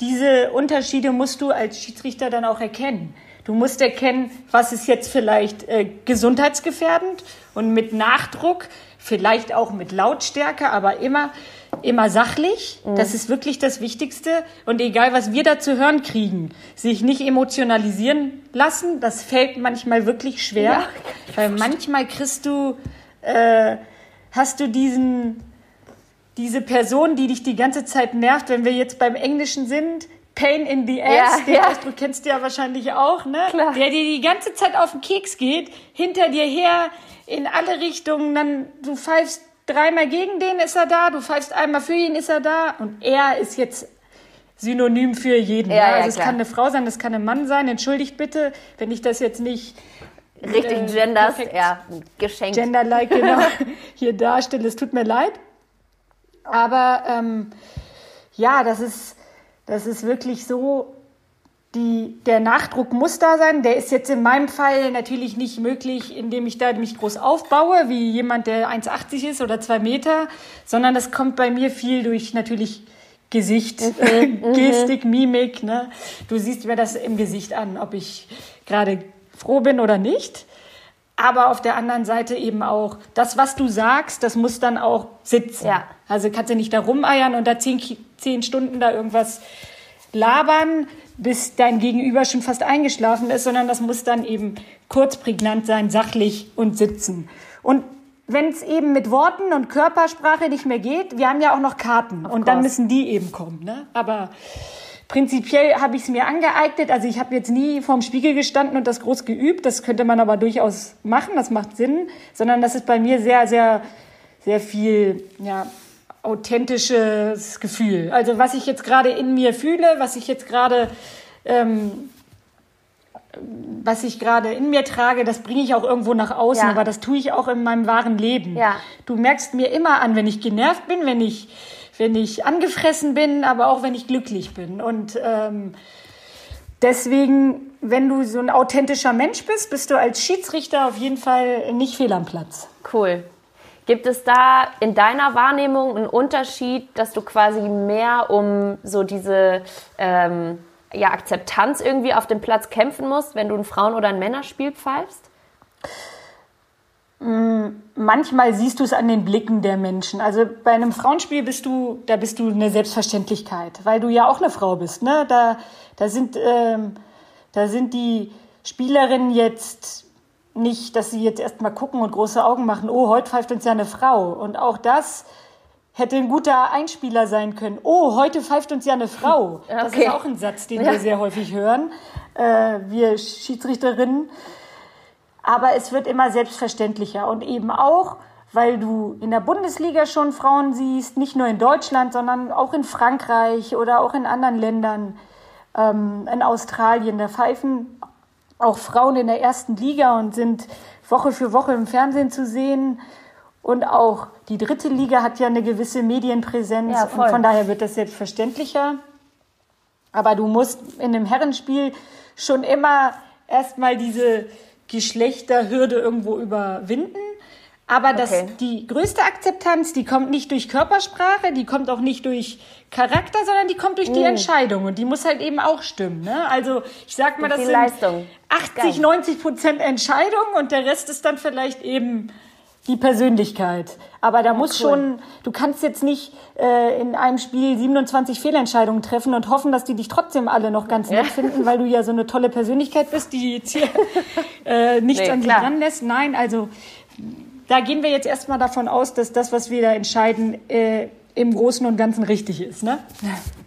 diese Unterschiede musst du als Schiedsrichter dann auch erkennen. Du musst erkennen, was ist jetzt vielleicht äh, gesundheitsgefährdend und mit Nachdruck, vielleicht auch mit Lautstärke, aber immer, immer sachlich. Mhm. Das ist wirklich das Wichtigste. Und egal, was wir da zu hören kriegen, sich nicht emotionalisieren lassen, das fällt manchmal wirklich schwer. Ja, weil manchmal kriegst du, äh, hast du diesen, diese Person, die dich die ganze Zeit nervt, wenn wir jetzt beim Englischen sind, Pain in the ass, ja, den ja. Ausdruck kennst du ja wahrscheinlich auch, ne? Klar. Der dir die ganze Zeit auf den Keks geht, hinter dir her, in alle Richtungen, dann du pfeifst dreimal gegen den, ist er da, du pfeifst einmal für ihn, ist er da und er ist jetzt Synonym für jeden. Ja, ne? also es kann eine Frau sein, es kann ein Mann sein, entschuldigt bitte, wenn ich das jetzt nicht richtig äh, genders, ja, geschenkt. Gender-like, genau, hier darstelle. Es tut mir leid. Aber ähm, ja, das ist, das ist wirklich so, die, der Nachdruck muss da sein. Der ist jetzt in meinem Fall natürlich nicht möglich, indem ich da mich groß aufbaue, wie jemand, der 1,80 ist oder zwei Meter, sondern das kommt bei mir viel durch natürlich Gesicht, mhm, mhm. Gestik, Mimik. Ne? Du siehst mir das im Gesicht an, ob ich gerade froh bin oder nicht. Aber auf der anderen Seite eben auch, das, was du sagst, das muss dann auch sitzen. Ja. Also kannst du nicht da rumeiern und da zehn, zehn Stunden da irgendwas labern, bis dein Gegenüber schon fast eingeschlafen ist, sondern das muss dann eben kurz, prägnant sein, sachlich und sitzen. Und wenn es eben mit Worten und Körpersprache nicht mehr geht, wir haben ja auch noch Karten und dann müssen die eben kommen. Ne? Aber Prinzipiell habe ich es mir angeeignet. Also ich habe jetzt nie vorm Spiegel gestanden und das groß geübt. Das könnte man aber durchaus machen. Das macht Sinn. Sondern das ist bei mir sehr, sehr, sehr viel, ja, authentisches Gefühl. Also was ich jetzt gerade in mir fühle, was ich jetzt gerade, ähm, was ich gerade in mir trage, das bringe ich auch irgendwo nach außen. Ja. Aber das tue ich auch in meinem wahren Leben. Ja. Du merkst mir immer an, wenn ich genervt bin, wenn ich wenn ich angefressen bin, aber auch wenn ich glücklich bin. Und ähm, deswegen, wenn du so ein authentischer Mensch bist, bist du als Schiedsrichter auf jeden Fall nicht fehl am Platz. Cool. Gibt es da in deiner Wahrnehmung einen Unterschied, dass du quasi mehr um so diese ähm, ja, Akzeptanz irgendwie auf dem Platz kämpfen musst, wenn du ein Frauen- oder ein Männerspiel pfeifst? Mm, manchmal siehst du es an den Blicken der Menschen. Also bei einem Frauenspiel bist du, da bist du eine Selbstverständlichkeit, weil du ja auch eine Frau bist. Ne? Da, da sind, ähm, da sind die Spielerinnen jetzt nicht, dass sie jetzt erstmal gucken und große Augen machen. Oh, heute pfeift uns ja eine Frau. Und auch das hätte ein guter Einspieler sein können. Oh, heute pfeift uns ja eine Frau. Okay. Das ist auch ein Satz, den ja. wir sehr häufig hören. Äh, wir Schiedsrichterinnen. Aber es wird immer selbstverständlicher und eben auch, weil du in der Bundesliga schon Frauen siehst, nicht nur in Deutschland, sondern auch in Frankreich oder auch in anderen Ländern, ähm, in Australien. Da pfeifen auch Frauen in der ersten Liga und sind Woche für Woche im Fernsehen zu sehen. Und auch die dritte Liga hat ja eine gewisse Medienpräsenz ja, und von daher wird das selbstverständlicher. Aber du musst in einem Herrenspiel schon immer erstmal diese Geschlechterhürde irgendwo überwinden. Aber das, okay. die größte Akzeptanz, die kommt nicht durch Körpersprache, die kommt auch nicht durch Charakter, sondern die kommt durch die mm. Entscheidung. Und die muss halt eben auch stimmen. Ne? Also ich sag mal, das sind Leistung. 80, Geil. 90 Prozent Entscheidung und der Rest ist dann vielleicht eben die Persönlichkeit. Aber da ja, muss cool. schon, du kannst jetzt nicht äh, in einem Spiel 27 Fehlentscheidungen treffen und hoffen, dass die dich trotzdem alle noch ganz nett ja. finden, weil du ja so eine tolle Persönlichkeit bist, die jetzt hier äh, nichts nee, an dich ranlässt. Nein, also da gehen wir jetzt erstmal davon aus, dass das, was wir da entscheiden, äh, im Großen und Ganzen richtig ist. Ne?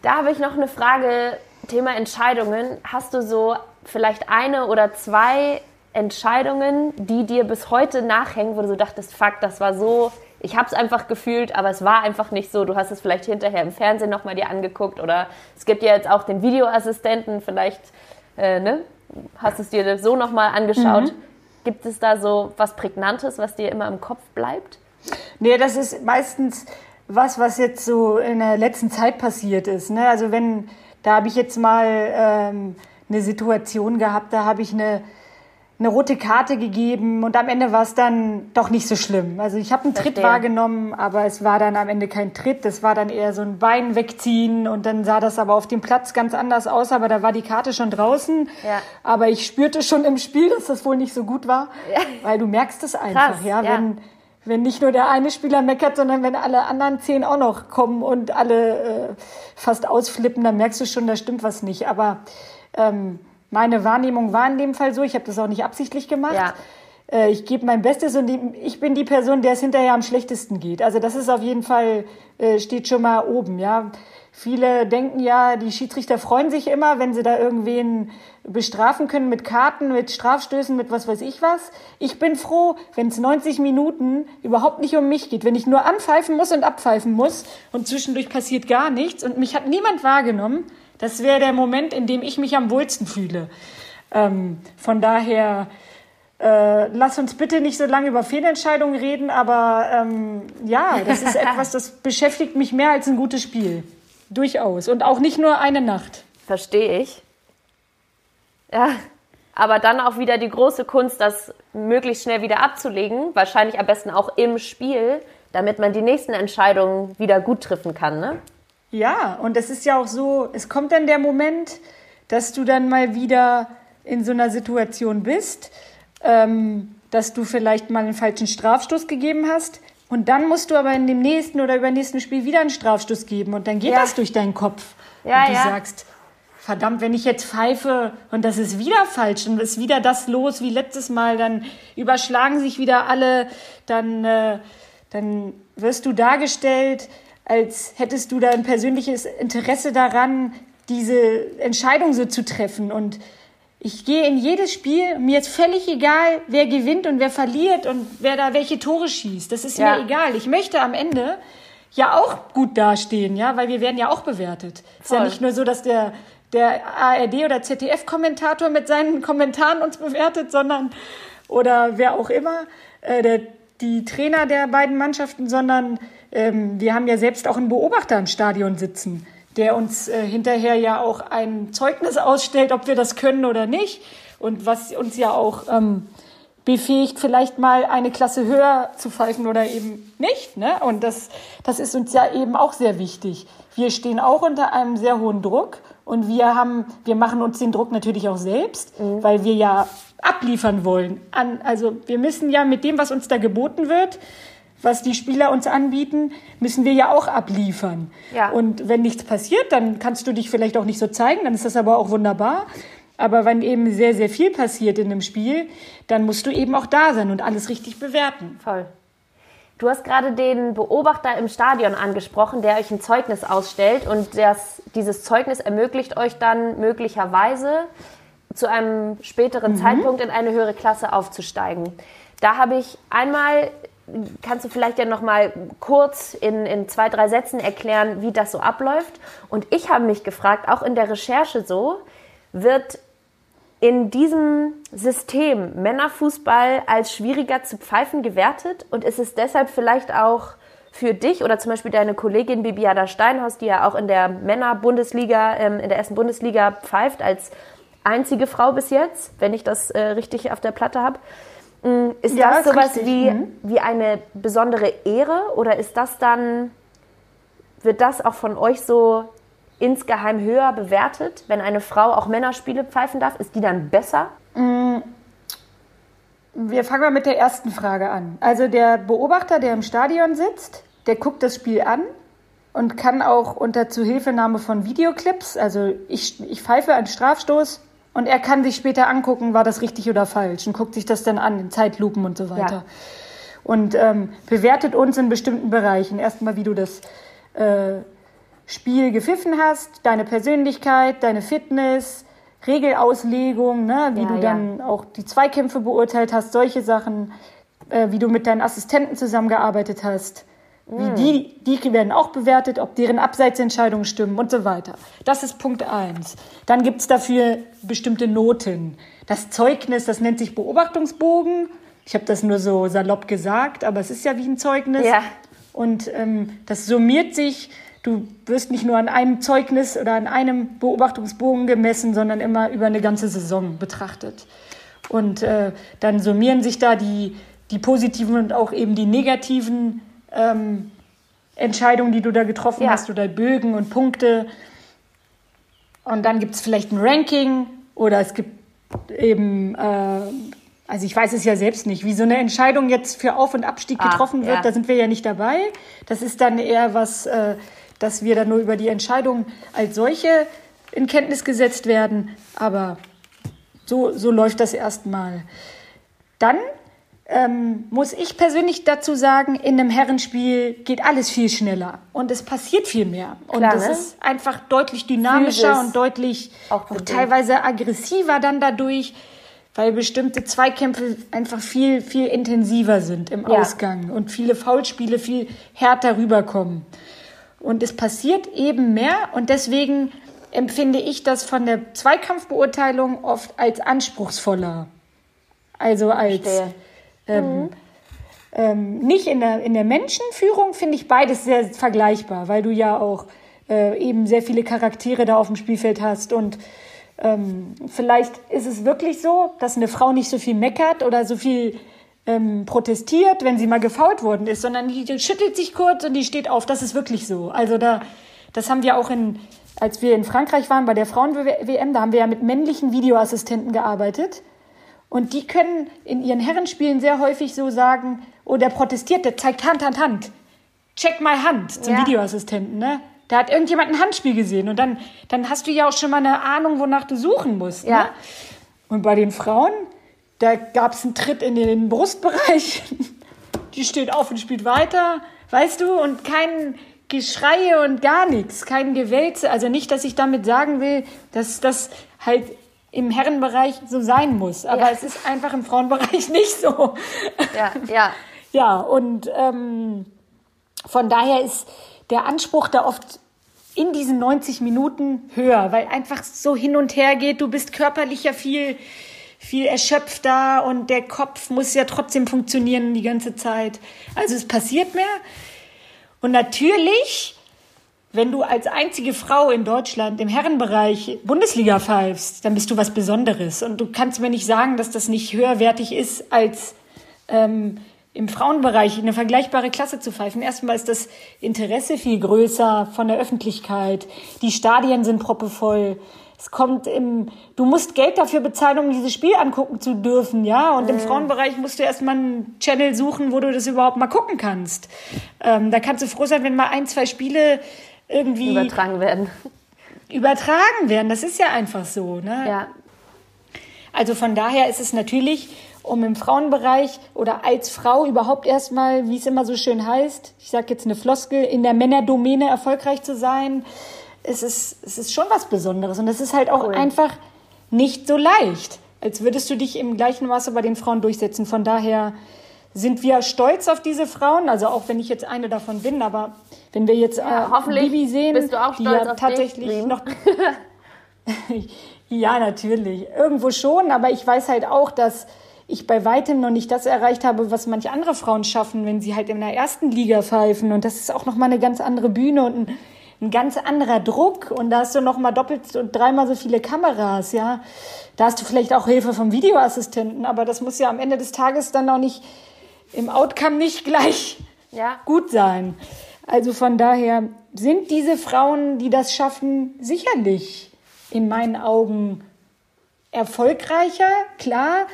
Da habe ich noch eine Frage, Thema Entscheidungen. Hast du so vielleicht eine oder zwei Entscheidungen, die dir bis heute nachhängen, wo du so dachtest, fuck, das war so, ich habe es einfach gefühlt, aber es war einfach nicht so. Du hast es vielleicht hinterher im Fernsehen nochmal dir angeguckt oder es gibt ja jetzt auch den Videoassistenten, vielleicht äh, ne, hast es dir so nochmal angeschaut. Mhm. Gibt es da so was Prägnantes, was dir immer im Kopf bleibt? Nee, das ist meistens was, was jetzt so in der letzten Zeit passiert ist. Ne? Also wenn, da habe ich jetzt mal ähm, eine Situation gehabt, da habe ich eine eine rote Karte gegeben und am Ende war es dann doch nicht so schlimm. Also ich habe einen Verstehe. Tritt wahrgenommen, aber es war dann am Ende kein Tritt. Es war dann eher so ein Bein wegziehen und dann sah das aber auf dem Platz ganz anders aus, aber da war die Karte schon draußen. Ja. Aber ich spürte schon im Spiel, dass das wohl nicht so gut war, ja. weil du merkst es einfach, Krass, ja, wenn ja. wenn nicht nur der eine Spieler meckert, sondern wenn alle anderen zehn auch noch kommen und alle äh, fast ausflippen, dann merkst du schon, da stimmt was nicht. Aber ähm, meine Wahrnehmung war in dem Fall so. Ich habe das auch nicht absichtlich gemacht. Ja. Äh, ich gebe mein Bestes und die, ich bin die Person, der es hinterher am schlechtesten geht. Also das ist auf jeden Fall, äh, steht schon mal oben, ja. Viele denken ja, die Schiedsrichter freuen sich immer, wenn sie da irgendwen bestrafen können mit Karten, mit Strafstößen, mit was weiß ich was. Ich bin froh, wenn es 90 Minuten überhaupt nicht um mich geht, wenn ich nur anpfeifen muss und abpfeifen muss und zwischendurch passiert gar nichts und mich hat niemand wahrgenommen, das wäre der Moment, in dem ich mich am wohlsten fühle. Ähm, von daher äh, lass uns bitte nicht so lange über Fehlentscheidungen reden, aber ähm, ja, das ist etwas, das beschäftigt mich mehr als ein gutes Spiel. Durchaus. Und auch nicht nur eine Nacht. Verstehe ich. Ja, aber dann auch wieder die große Kunst, das möglichst schnell wieder abzulegen. Wahrscheinlich am besten auch im Spiel, damit man die nächsten Entscheidungen wieder gut treffen kann, ne? Ja, und es ist ja auch so, es kommt dann der Moment, dass du dann mal wieder in so einer Situation bist, ähm, dass du vielleicht mal einen falschen Strafstoß gegeben hast. Und dann musst du aber in dem nächsten oder übernächsten Spiel wieder einen Strafstoß geben. Und dann geht ja. das durch deinen Kopf. Ja, und du ja. sagst, verdammt, wenn ich jetzt pfeife und das ist wieder falsch und ist wieder das los wie letztes Mal, dann überschlagen sich wieder alle, dann, äh, dann wirst du dargestellt, als hättest du da ein persönliches Interesse daran, diese Entscheidung so zu treffen. Und ich gehe in jedes Spiel, mir ist völlig egal, wer gewinnt und wer verliert und wer da welche Tore schießt. Das ist ja. mir egal. Ich möchte am Ende ja auch gut dastehen, ja, weil wir werden ja auch bewertet. Voll. Ist ja nicht nur so, dass der der ARD oder ZDF-Kommentator mit seinen Kommentaren uns bewertet, sondern oder wer auch immer, äh, der, die Trainer der beiden Mannschaften, sondern ähm, wir haben ja selbst auch einen Beobachter im Stadion sitzen der uns äh, hinterher ja auch ein Zeugnis ausstellt, ob wir das können oder nicht. Und was uns ja auch ähm, befähigt, vielleicht mal eine Klasse höher zu pfeifen oder eben nicht. Ne? Und das, das ist uns ja eben auch sehr wichtig. Wir stehen auch unter einem sehr hohen Druck und wir haben, wir machen uns den Druck natürlich auch selbst, mhm. weil wir ja abliefern wollen. An, also wir müssen ja mit dem, was uns da geboten wird, was die Spieler uns anbieten, müssen wir ja auch abliefern. Ja. Und wenn nichts passiert, dann kannst du dich vielleicht auch nicht so zeigen, dann ist das aber auch wunderbar. Aber wenn eben sehr, sehr viel passiert in einem Spiel, dann musst du eben auch da sein und alles richtig bewerten. Voll. Du hast gerade den Beobachter im Stadion angesprochen, der euch ein Zeugnis ausstellt und das, dieses Zeugnis ermöglicht euch dann möglicherweise zu einem späteren mhm. Zeitpunkt in eine höhere Klasse aufzusteigen. Da habe ich einmal kannst du vielleicht ja noch mal kurz in, in zwei, drei Sätzen erklären, wie das so abläuft? Und ich habe mich gefragt, auch in der Recherche so, wird in diesem System Männerfußball als schwieriger zu pfeifen gewertet? Und ist es deshalb vielleicht auch für dich oder zum Beispiel deine Kollegin Bibiada Steinhaus, die ja auch in der Männerbundesliga, ähm, in der ersten Bundesliga pfeift, als einzige Frau bis jetzt, wenn ich das äh, richtig auf der Platte habe, Mm, ist ja, das sowas wie, mhm. wie eine besondere Ehre oder ist das dann, wird das auch von euch so insgeheim höher bewertet, wenn eine Frau auch Männerspiele pfeifen darf? Ist die dann besser? Mm, wir fangen mal mit der ersten Frage an. Also der Beobachter, der im Stadion sitzt, der guckt das Spiel an und kann auch unter Zuhilfenahme von Videoclips, also ich, ich pfeife einen Strafstoß, und er kann sich später angucken, war das richtig oder falsch und guckt sich das dann an in Zeitlupen und so weiter. Ja. Und ähm, bewertet uns in bestimmten Bereichen. Erstmal, wie du das äh, Spiel gepfiffen hast, deine Persönlichkeit, deine Fitness, Regelauslegung, ne, wie ja, du dann auch die Zweikämpfe beurteilt hast, solche Sachen, äh, wie du mit deinen Assistenten zusammengearbeitet hast. Wie die, die werden auch bewertet, ob deren Abseitsentscheidungen stimmen und so weiter. Das ist Punkt eins. Dann gibt's dafür bestimmte Noten. Das Zeugnis, das nennt sich Beobachtungsbogen. Ich habe das nur so salopp gesagt, aber es ist ja wie ein Zeugnis. Ja. Und ähm, das summiert sich. Du wirst nicht nur an einem Zeugnis oder an einem Beobachtungsbogen gemessen, sondern immer über eine ganze Saison betrachtet. Und äh, dann summieren sich da die, die positiven und auch eben die negativen ähm, Entscheidungen, die du da getroffen ja. hast oder Bögen und Punkte. Und dann gibt es vielleicht ein Ranking oder es gibt eben, äh, also ich weiß es ja selbst nicht, wie so eine Entscheidung jetzt für Auf- und Abstieg ah, getroffen wird, ja. da sind wir ja nicht dabei. Das ist dann eher was, äh, dass wir dann nur über die Entscheidung als solche in Kenntnis gesetzt werden. Aber so, so läuft das erstmal. Dann ähm, muss ich persönlich dazu sagen, in einem Herrenspiel geht alles viel schneller und es passiert viel mehr. Und es ne? ist einfach deutlich dynamischer und deutlich teilweise aggressiver dann dadurch, weil bestimmte Zweikämpfe einfach viel, viel intensiver sind im ja. Ausgang und viele Foulspiele viel härter rüberkommen. Und es passiert eben mehr und deswegen empfinde ich das von der Zweikampfbeurteilung oft als anspruchsvoller Also als ähm, mhm. ähm, nicht in der, in der Menschenführung finde ich beides sehr vergleichbar, weil du ja auch äh, eben sehr viele Charaktere da auf dem Spielfeld hast und ähm, vielleicht ist es wirklich so, dass eine Frau nicht so viel meckert oder so viel ähm, protestiert, wenn sie mal gefault worden ist, sondern die, die schüttelt sich kurz und die steht auf. Das ist wirklich so. Also da, das haben wir auch in, als wir in Frankreich waren bei der Frauen-WM, da haben wir ja mit männlichen Videoassistenten gearbeitet. Und die können in ihren Herrenspielen sehr häufig so sagen, oh, der protestiert, der zeigt Hand, Hand, Hand. Check my Hand zum ja. Videoassistenten, ne? Da hat irgendjemand ein Handspiel gesehen und dann, dann hast du ja auch schon mal eine Ahnung, wonach du suchen musst. Ne? Ja. Und bei den Frauen, da gab es einen Tritt in den Brustbereich. Die steht auf und spielt weiter, weißt du, und kein Geschreie und gar nichts, kein Gewälze. Also nicht, dass ich damit sagen will, dass das halt im Herrenbereich so sein muss. Aber ja. es ist einfach im Frauenbereich nicht so. Ja, ja. Ja, und ähm, von daher ist der Anspruch da oft in diesen 90 Minuten höher, weil einfach so hin und her geht. Du bist körperlich ja viel, viel erschöpfter und der Kopf muss ja trotzdem funktionieren die ganze Zeit. Also es passiert mehr. Und natürlich, wenn du als einzige Frau in Deutschland im Herrenbereich Bundesliga pfeifst, dann bist du was Besonderes. Und du kannst mir nicht sagen, dass das nicht höherwertig ist als ähm, im Frauenbereich eine vergleichbare Klasse zu pfeifen. Erstmal ist das Interesse viel größer von der Öffentlichkeit. Die Stadien sind proppevoll. Es kommt im, du musst Geld dafür bezahlen, um dieses Spiel angucken zu dürfen, ja. Und mhm. im Frauenbereich musst du erstmal einen Channel suchen, wo du das überhaupt mal gucken kannst. Ähm, da kannst du froh sein, wenn mal ein, zwei Spiele irgendwie übertragen werden. Übertragen werden. Das ist ja einfach so, ne? Ja. Also von daher ist es natürlich um im Frauenbereich oder als Frau überhaupt erstmal, wie es immer so schön heißt, ich sage jetzt eine Floskel, in der Männerdomäne erfolgreich zu sein, es ist, es ist schon was Besonderes. Und es ist halt auch cool. einfach nicht so leicht, als würdest du dich im gleichen Maße bei den Frauen durchsetzen. Von daher sind wir stolz auf diese Frauen, also auch wenn ich jetzt eine davon bin, aber wenn wir jetzt ja, äh, Bibi sehen, bist du auch die ja tatsächlich dich, noch ja, natürlich. Irgendwo schon, aber ich weiß halt auch, dass ich bei weitem noch nicht das erreicht habe, was manche andere Frauen schaffen, wenn sie halt in der ersten Liga pfeifen. Und das ist auch nochmal eine ganz andere Bühne und ein, ein ganz anderer Druck. Und da hast du nochmal doppelt und dreimal so viele Kameras, ja. Da hast du vielleicht auch Hilfe vom Videoassistenten, aber das muss ja am Ende des Tages dann auch nicht im Outcome nicht gleich ja. gut sein. Also von daher sind diese Frauen, die das schaffen, sicherlich in meinen Augen erfolgreicher, klar.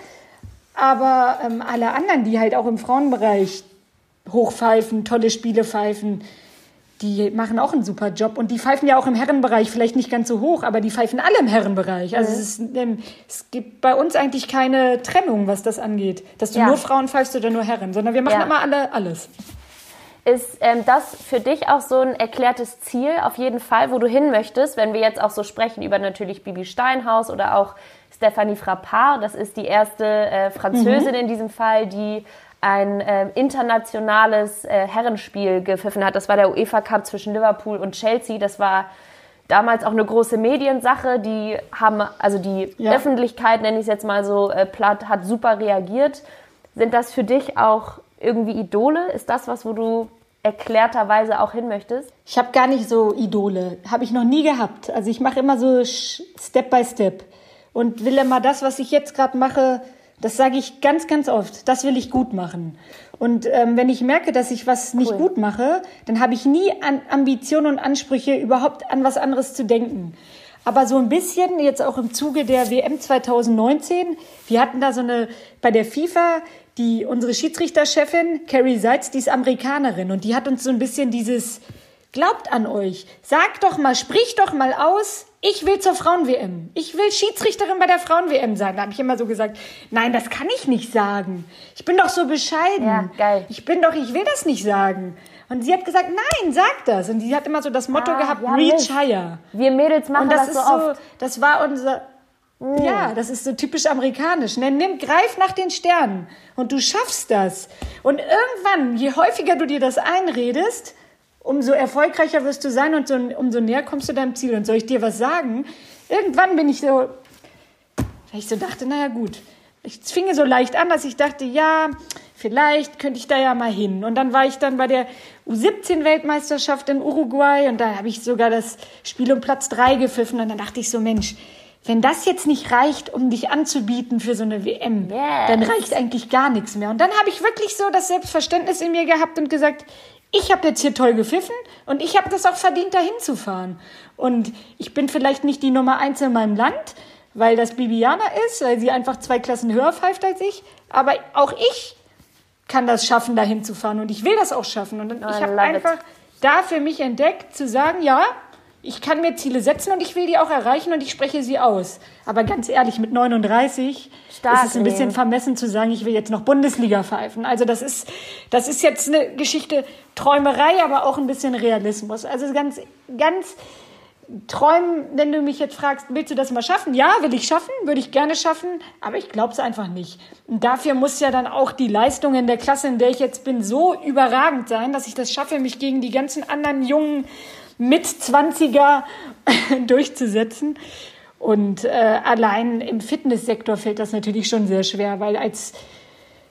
Aber ähm, alle anderen, die halt auch im Frauenbereich hochpfeifen, tolle Spiele pfeifen, die machen auch einen super Job. Und die pfeifen ja auch im Herrenbereich, vielleicht nicht ganz so hoch, aber die pfeifen alle im Herrenbereich. Also mhm. es, ist, ähm, es, gibt bei uns eigentlich keine Trennung, was das angeht. Dass du ja. nur Frauen pfeifst oder nur Herren, sondern wir machen ja. immer alle alles. Ist ähm, das für dich auch so ein erklärtes Ziel, auf jeden Fall, wo du hin möchtest, wenn wir jetzt auch so sprechen über natürlich Bibi Steinhaus oder auch Stephanie Frappard, das ist die erste äh, Französin mhm. in diesem Fall, die ein äh, internationales äh, Herrenspiel gepfiffen hat. Das war der UEFA Cup zwischen Liverpool und Chelsea. Das war damals auch eine große Mediensache. Die haben, also die ja. Öffentlichkeit, nenne ich es jetzt mal so äh, platt, hat super reagiert. Sind das für dich auch irgendwie Idole? Ist das was, wo du erklärterweise auch hin möchtest? Ich habe gar nicht so Idole. Habe ich noch nie gehabt. Also ich mache immer so Step by Step und will immer das, was ich jetzt gerade mache, das sage ich ganz, ganz oft, das will ich gut machen. Und ähm, wenn ich merke, dass ich was nicht cool. gut mache, dann habe ich nie an Ambitionen und Ansprüche, überhaupt an was anderes zu denken. Aber so ein bisschen jetzt auch im Zuge der WM 2019, wir hatten da so eine, bei der FIFA, die, unsere Schiedsrichterchefin, Carrie Seitz, die ist Amerikanerin und die hat uns so ein bisschen dieses, glaubt an euch, sagt doch mal, spricht doch mal aus, ich will zur Frauen-WM. Ich will Schiedsrichterin bei der Frauen-WM sein. Da habe ich immer so gesagt, nein, das kann ich nicht sagen. Ich bin doch so bescheiden. Ja, geil. Ich bin doch, ich will das nicht sagen. Und sie hat gesagt, nein, sag das. Und sie hat immer so das Motto ah, gehabt, ja, reach higher. Wir Mädels machen Und das, das ist so, oft. das war unser, mm. ja, das ist so typisch amerikanisch. Ne? Nimm, greif nach den Sternen. Und du schaffst das. Und irgendwann, je häufiger du dir das einredest, umso erfolgreicher wirst du sein und so, umso näher kommst du deinem Ziel. Und soll ich dir was sagen? Irgendwann bin ich so, weil ich so dachte, naja gut, es fing so leicht an, dass ich dachte, ja, vielleicht könnte ich da ja mal hin. Und dann war ich dann bei der U17-Weltmeisterschaft in Uruguay und da habe ich sogar das Spiel um Platz drei gepfiffen. Und dann dachte ich so, Mensch, wenn das jetzt nicht reicht, um dich anzubieten für so eine WM, yes. dann reicht eigentlich gar nichts mehr. Und dann habe ich wirklich so das Selbstverständnis in mir gehabt und gesagt, ich habe jetzt hier toll gepfiffen und ich habe das auch verdient, dahin zu fahren. Und ich bin vielleicht nicht die Nummer eins in meinem Land, weil das Bibiana ist, weil sie einfach zwei Klassen höher pfeift als ich. Aber auch ich kann das schaffen, dahin zu fahren und ich will das auch schaffen. Und ich habe einfach it. da für mich entdeckt, zu sagen, ja, ich kann mir Ziele setzen und ich will die auch erreichen und ich spreche sie aus. Aber ganz ehrlich, mit 39 Stark, ist es ein bisschen vermessen zu sagen, ich will jetzt noch Bundesliga pfeifen. Also das ist, das ist jetzt eine Geschichte Träumerei, aber auch ein bisschen Realismus. Also ganz, ganz träumen, wenn du mich jetzt fragst, willst du das mal schaffen? Ja, will ich schaffen, würde ich gerne schaffen, aber ich glaube es einfach nicht. Und dafür muss ja dann auch die Leistung in der Klasse, in der ich jetzt bin, so überragend sein, dass ich das schaffe, mich gegen die ganzen anderen jungen mit 20er durchzusetzen. Und äh, allein im Fitnesssektor fällt das natürlich schon sehr schwer, weil als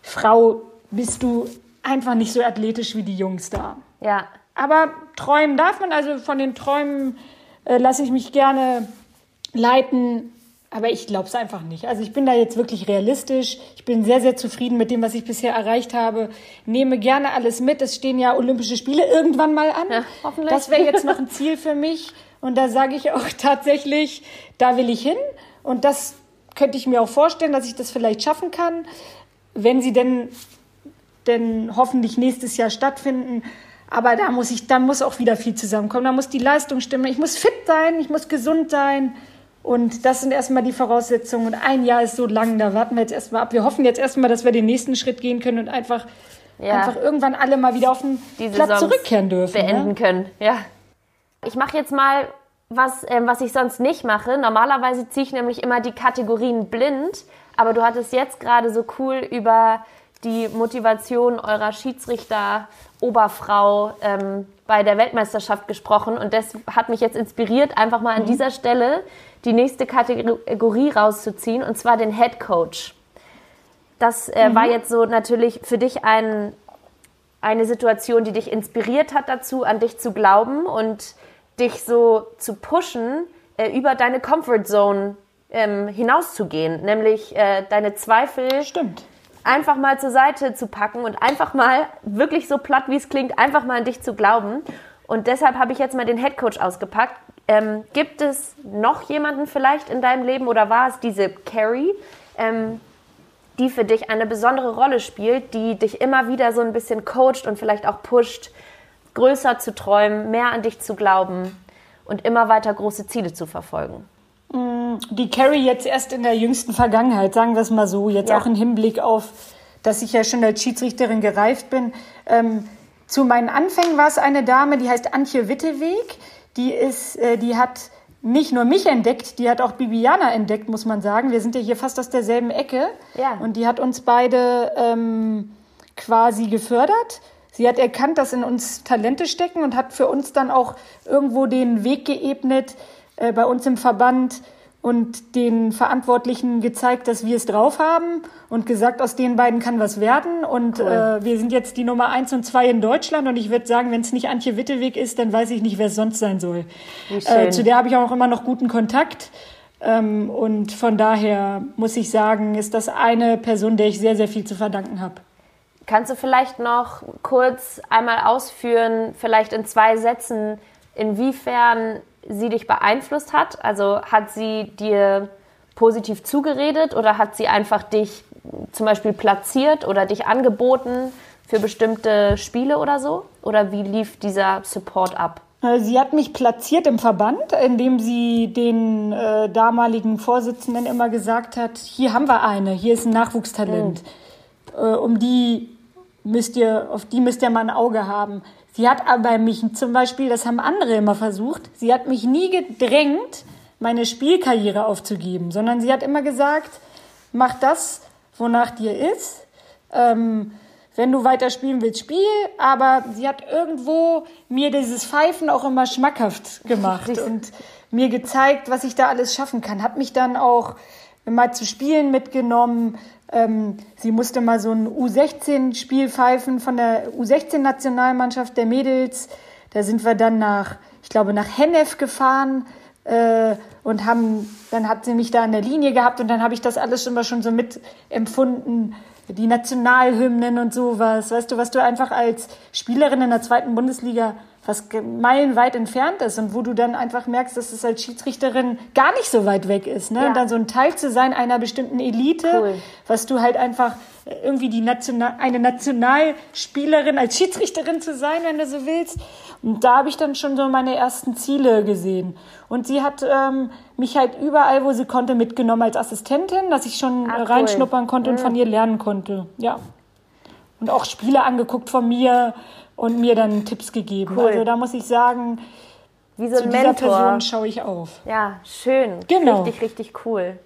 Frau bist du einfach nicht so athletisch wie die Jungs da. Ja. Aber träumen darf man, also von den Träumen äh, lasse ich mich gerne leiten. Aber ich glaube es einfach nicht. Also ich bin da jetzt wirklich realistisch. Ich bin sehr, sehr zufrieden mit dem, was ich bisher erreicht habe. Nehme gerne alles mit. Es stehen ja Olympische Spiele irgendwann mal an. Ja, hoffentlich. Das wäre jetzt noch ein Ziel für mich. Und da sage ich auch tatsächlich, da will ich hin. Und das könnte ich mir auch vorstellen, dass ich das vielleicht schaffen kann, wenn sie denn, denn hoffentlich nächstes Jahr stattfinden. Aber da muss ich, da muss auch wieder viel zusammenkommen. Da muss die Leistung stimmen. Ich muss fit sein, ich muss gesund sein. Und das sind erstmal die Voraussetzungen. Und ein Jahr ist so lang, da warten wir jetzt erstmal ab. Wir hoffen jetzt erstmal, dass wir den nächsten Schritt gehen können und einfach, ja. einfach irgendwann alle mal wieder auf den die Platz zurückkehren dürfen. Beenden ne? können, ja. Ich mache jetzt mal was, äh, was ich sonst nicht mache. Normalerweise ziehe ich nämlich immer die Kategorien blind. Aber du hattest jetzt gerade so cool über die Motivation eurer Schiedsrichter Oberfrau ähm, bei der Weltmeisterschaft gesprochen und das hat mich jetzt inspiriert, einfach mal an mhm. dieser Stelle die nächste Kategorie rauszuziehen und zwar den Head Coach. Das äh, mhm. war jetzt so natürlich für dich ein, eine Situation, die dich inspiriert hat dazu, an dich zu glauben und dich so zu pushen, äh, über deine Comfort Zone ähm, hinauszugehen, nämlich äh, deine Zweifel Stimmt einfach mal zur Seite zu packen und einfach mal, wirklich so platt wie es klingt, einfach mal an dich zu glauben. Und deshalb habe ich jetzt mal den Headcoach ausgepackt. Ähm, gibt es noch jemanden vielleicht in deinem Leben oder war es diese Carrie, ähm, die für dich eine besondere Rolle spielt, die dich immer wieder so ein bisschen coacht und vielleicht auch pusht, größer zu träumen, mehr an dich zu glauben und immer weiter große Ziele zu verfolgen? Die Carrie jetzt erst in der jüngsten Vergangenheit, sagen wir es mal so, jetzt ja. auch im Hinblick auf, dass ich ja schon als Schiedsrichterin gereift bin. Ähm, zu meinen Anfängen war es eine Dame, die heißt Antje Witteweg. Die ist, äh, die hat nicht nur mich entdeckt, die hat auch Bibiana entdeckt, muss man sagen. Wir sind ja hier fast aus derselben Ecke. Ja. Und die hat uns beide ähm, quasi gefördert. Sie hat erkannt, dass in uns Talente stecken und hat für uns dann auch irgendwo den Weg geebnet, äh, bei uns im Verband und den Verantwortlichen gezeigt, dass wir es drauf haben und gesagt, aus den beiden kann was werden. Und cool. äh, wir sind jetzt die Nummer eins und zwei in Deutschland. Und ich würde sagen, wenn es nicht Antje Witteweg ist, dann weiß ich nicht, wer es sonst sein soll. Äh, zu der habe ich auch immer noch guten Kontakt. Ähm, und von daher muss ich sagen, ist das eine Person, der ich sehr, sehr viel zu verdanken habe. Kannst du vielleicht noch kurz einmal ausführen, vielleicht in zwei Sätzen, inwiefern sie dich beeinflusst hat? Also hat sie dir positiv zugeredet oder hat sie einfach dich zum Beispiel platziert oder dich angeboten für bestimmte Spiele oder so? Oder wie lief dieser Support ab? Äh, sie hat mich platziert im Verband, indem sie den äh, damaligen Vorsitzenden immer gesagt hat, hier haben wir eine, hier ist ein Nachwuchstalent. Mhm. Äh, um die müsst ihr, auf die müsst ihr mal ein Auge haben. Sie hat aber mich zum Beispiel, das haben andere immer versucht, sie hat mich nie gedrängt, meine Spielkarriere aufzugeben, sondern sie hat immer gesagt, mach das, wonach dir ist. Ähm, wenn du weiter spielen willst, spiel. Aber sie hat irgendwo mir dieses Pfeifen auch immer schmackhaft gemacht und mir gezeigt, was ich da alles schaffen kann. Hat mich dann auch mal zu Spielen mitgenommen. Ähm, sie musste mal so ein U16-Spiel pfeifen von der U16-Nationalmannschaft der Mädels. Da sind wir dann nach, ich glaube, nach Hennef gefahren äh, und haben, dann hat sie mich da an der Linie gehabt und dann habe ich das alles immer schon so mitempfunden, die Nationalhymnen und sowas, weißt du, was du einfach als Spielerin in der zweiten Bundesliga was meilenweit entfernt ist und wo du dann einfach merkst, dass es als Schiedsrichterin gar nicht so weit weg ist. Ne? Ja. Und dann so ein Teil zu sein einer bestimmten Elite, cool. was du halt einfach irgendwie die National, eine Nationalspielerin als Schiedsrichterin zu sein, wenn du so willst. Und da habe ich dann schon so meine ersten Ziele gesehen. Und sie hat ähm, mich halt überall, wo sie konnte, mitgenommen als Assistentin, dass ich schon Ach, reinschnuppern konnte mhm. und von ihr lernen konnte. Ja. Und auch Spiele angeguckt von mir und mir dann Tipps gegeben. Cool. Also da muss ich sagen, wie so ein zu Mentor. dieser Person schaue ich auf. Ja, schön. Genau. Richtig, richtig cool.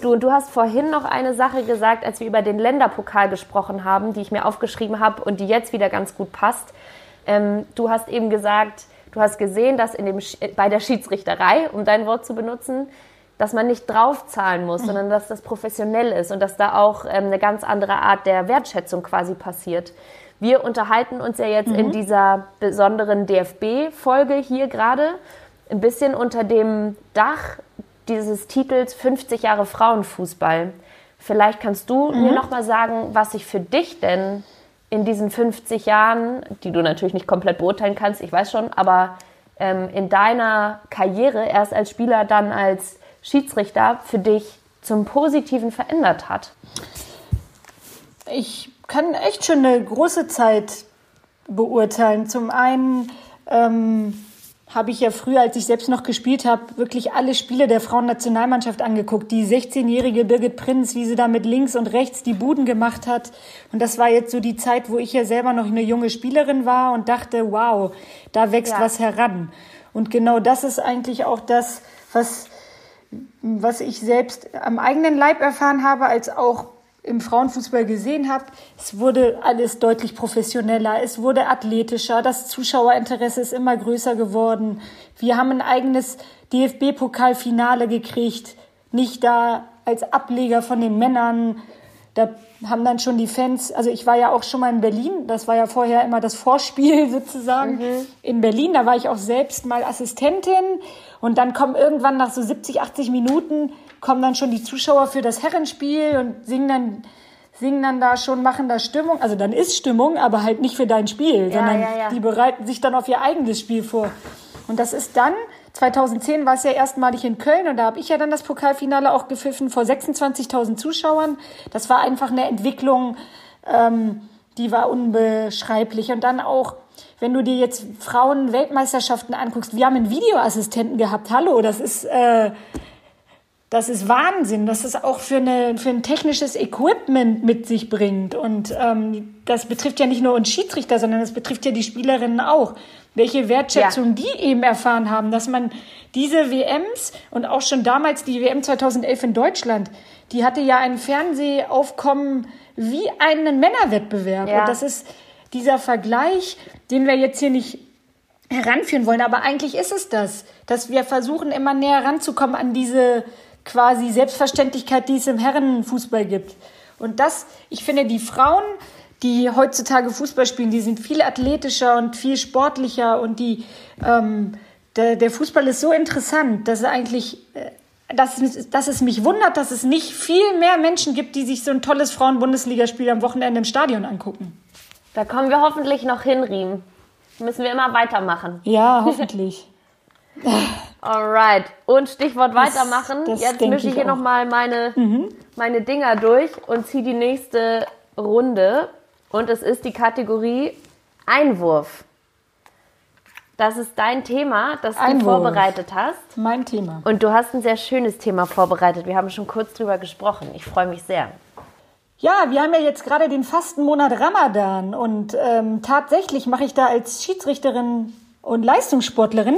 Du, und du hast vorhin noch eine Sache gesagt, als wir über den Länderpokal gesprochen haben, die ich mir aufgeschrieben habe und die jetzt wieder ganz gut passt. Ähm, du hast eben gesagt, du hast gesehen, dass in dem, bei der Schiedsrichterei, um dein Wort zu benutzen, dass man nicht draufzahlen muss, mhm. sondern dass das professionell ist und dass da auch ähm, eine ganz andere Art der Wertschätzung quasi passiert. Wir unterhalten uns ja jetzt mhm. in dieser besonderen DFB-Folge hier gerade ein bisschen unter dem Dach dieses Titels 50 Jahre Frauenfußball. Vielleicht kannst du mhm. mir noch mal sagen, was sich für dich denn in diesen 50 Jahren, die du natürlich nicht komplett beurteilen kannst, ich weiß schon, aber ähm, in deiner Karriere erst als Spieler, dann als Schiedsrichter für dich zum Positiven verändert hat? Ich kann echt schon eine große Zeit beurteilen. Zum einen ähm, habe ich ja früher, als ich selbst noch gespielt habe, wirklich alle Spiele der Frauennationalmannschaft angeguckt. Die 16-jährige Birgit Prinz, wie sie da mit links und rechts die Buden gemacht hat. Und das war jetzt so die Zeit, wo ich ja selber noch eine junge Spielerin war und dachte, wow, da wächst ja. was heran. Und genau das ist eigentlich auch das, was, was ich selbst am eigenen Leib erfahren habe, als auch im Frauenfußball gesehen habe, es wurde alles deutlich professioneller, es wurde athletischer, das Zuschauerinteresse ist immer größer geworden. Wir haben ein eigenes DFB-Pokalfinale gekriegt, nicht da als Ableger von den Männern. Da haben dann schon die Fans, also ich war ja auch schon mal in Berlin, das war ja vorher immer das Vorspiel sozusagen mhm. in Berlin, da war ich auch selbst mal Assistentin und dann kommen irgendwann nach so 70, 80 Minuten kommen dann schon die Zuschauer für das Herrenspiel und singen dann singen dann da schon, machen da Stimmung. Also dann ist Stimmung, aber halt nicht für dein Spiel, ja, sondern ja, ja. die bereiten sich dann auf ihr eigenes Spiel vor. Und das ist dann, 2010 war es ja erstmalig in Köln und da habe ich ja dann das Pokalfinale auch gepfiffen vor 26.000 Zuschauern. Das war einfach eine Entwicklung, ähm, die war unbeschreiblich. Und dann auch, wenn du dir jetzt Frauen-Weltmeisterschaften anguckst, wir haben einen Videoassistenten gehabt. Hallo, das ist... Äh, das ist Wahnsinn, dass es auch für, eine, für ein technisches Equipment mit sich bringt. Und ähm, das betrifft ja nicht nur uns Schiedsrichter, sondern das betrifft ja die Spielerinnen auch. Welche Wertschätzung ja. die eben erfahren haben, dass man diese WMs und auch schon damals die WM 2011 in Deutschland, die hatte ja ein Fernsehaufkommen wie einen Männerwettbewerb. Ja. Und das ist dieser Vergleich, den wir jetzt hier nicht heranführen wollen. Aber eigentlich ist es das, dass wir versuchen, immer näher ranzukommen an diese quasi Selbstverständlichkeit, die es im Herrenfußball gibt. Und das, ich finde, die Frauen, die heutzutage Fußball spielen, die sind viel athletischer und viel sportlicher und die, ähm, der, der Fußball ist so interessant, dass es eigentlich, äh, dass, dass es mich wundert, dass es nicht viel mehr Menschen gibt, die sich so ein tolles Frauen-Bundesligaspiel am Wochenende im Stadion angucken. Da kommen wir hoffentlich noch hin, Riem. Müssen wir immer weitermachen. Ja, hoffentlich. Alright. Und Stichwort das, weitermachen. Das Jetzt mische ich hier nochmal meine, mhm. meine Dinger durch und ziehe die nächste Runde. Und es ist die Kategorie Einwurf. Das ist dein Thema, das Einwurf. du vorbereitet hast. Mein Thema. Und du hast ein sehr schönes Thema vorbereitet. Wir haben schon kurz drüber gesprochen. Ich freue mich sehr. Ja, wir haben ja jetzt gerade den Fastenmonat Ramadan und ähm, tatsächlich mache ich da als Schiedsrichterin und Leistungssportlerin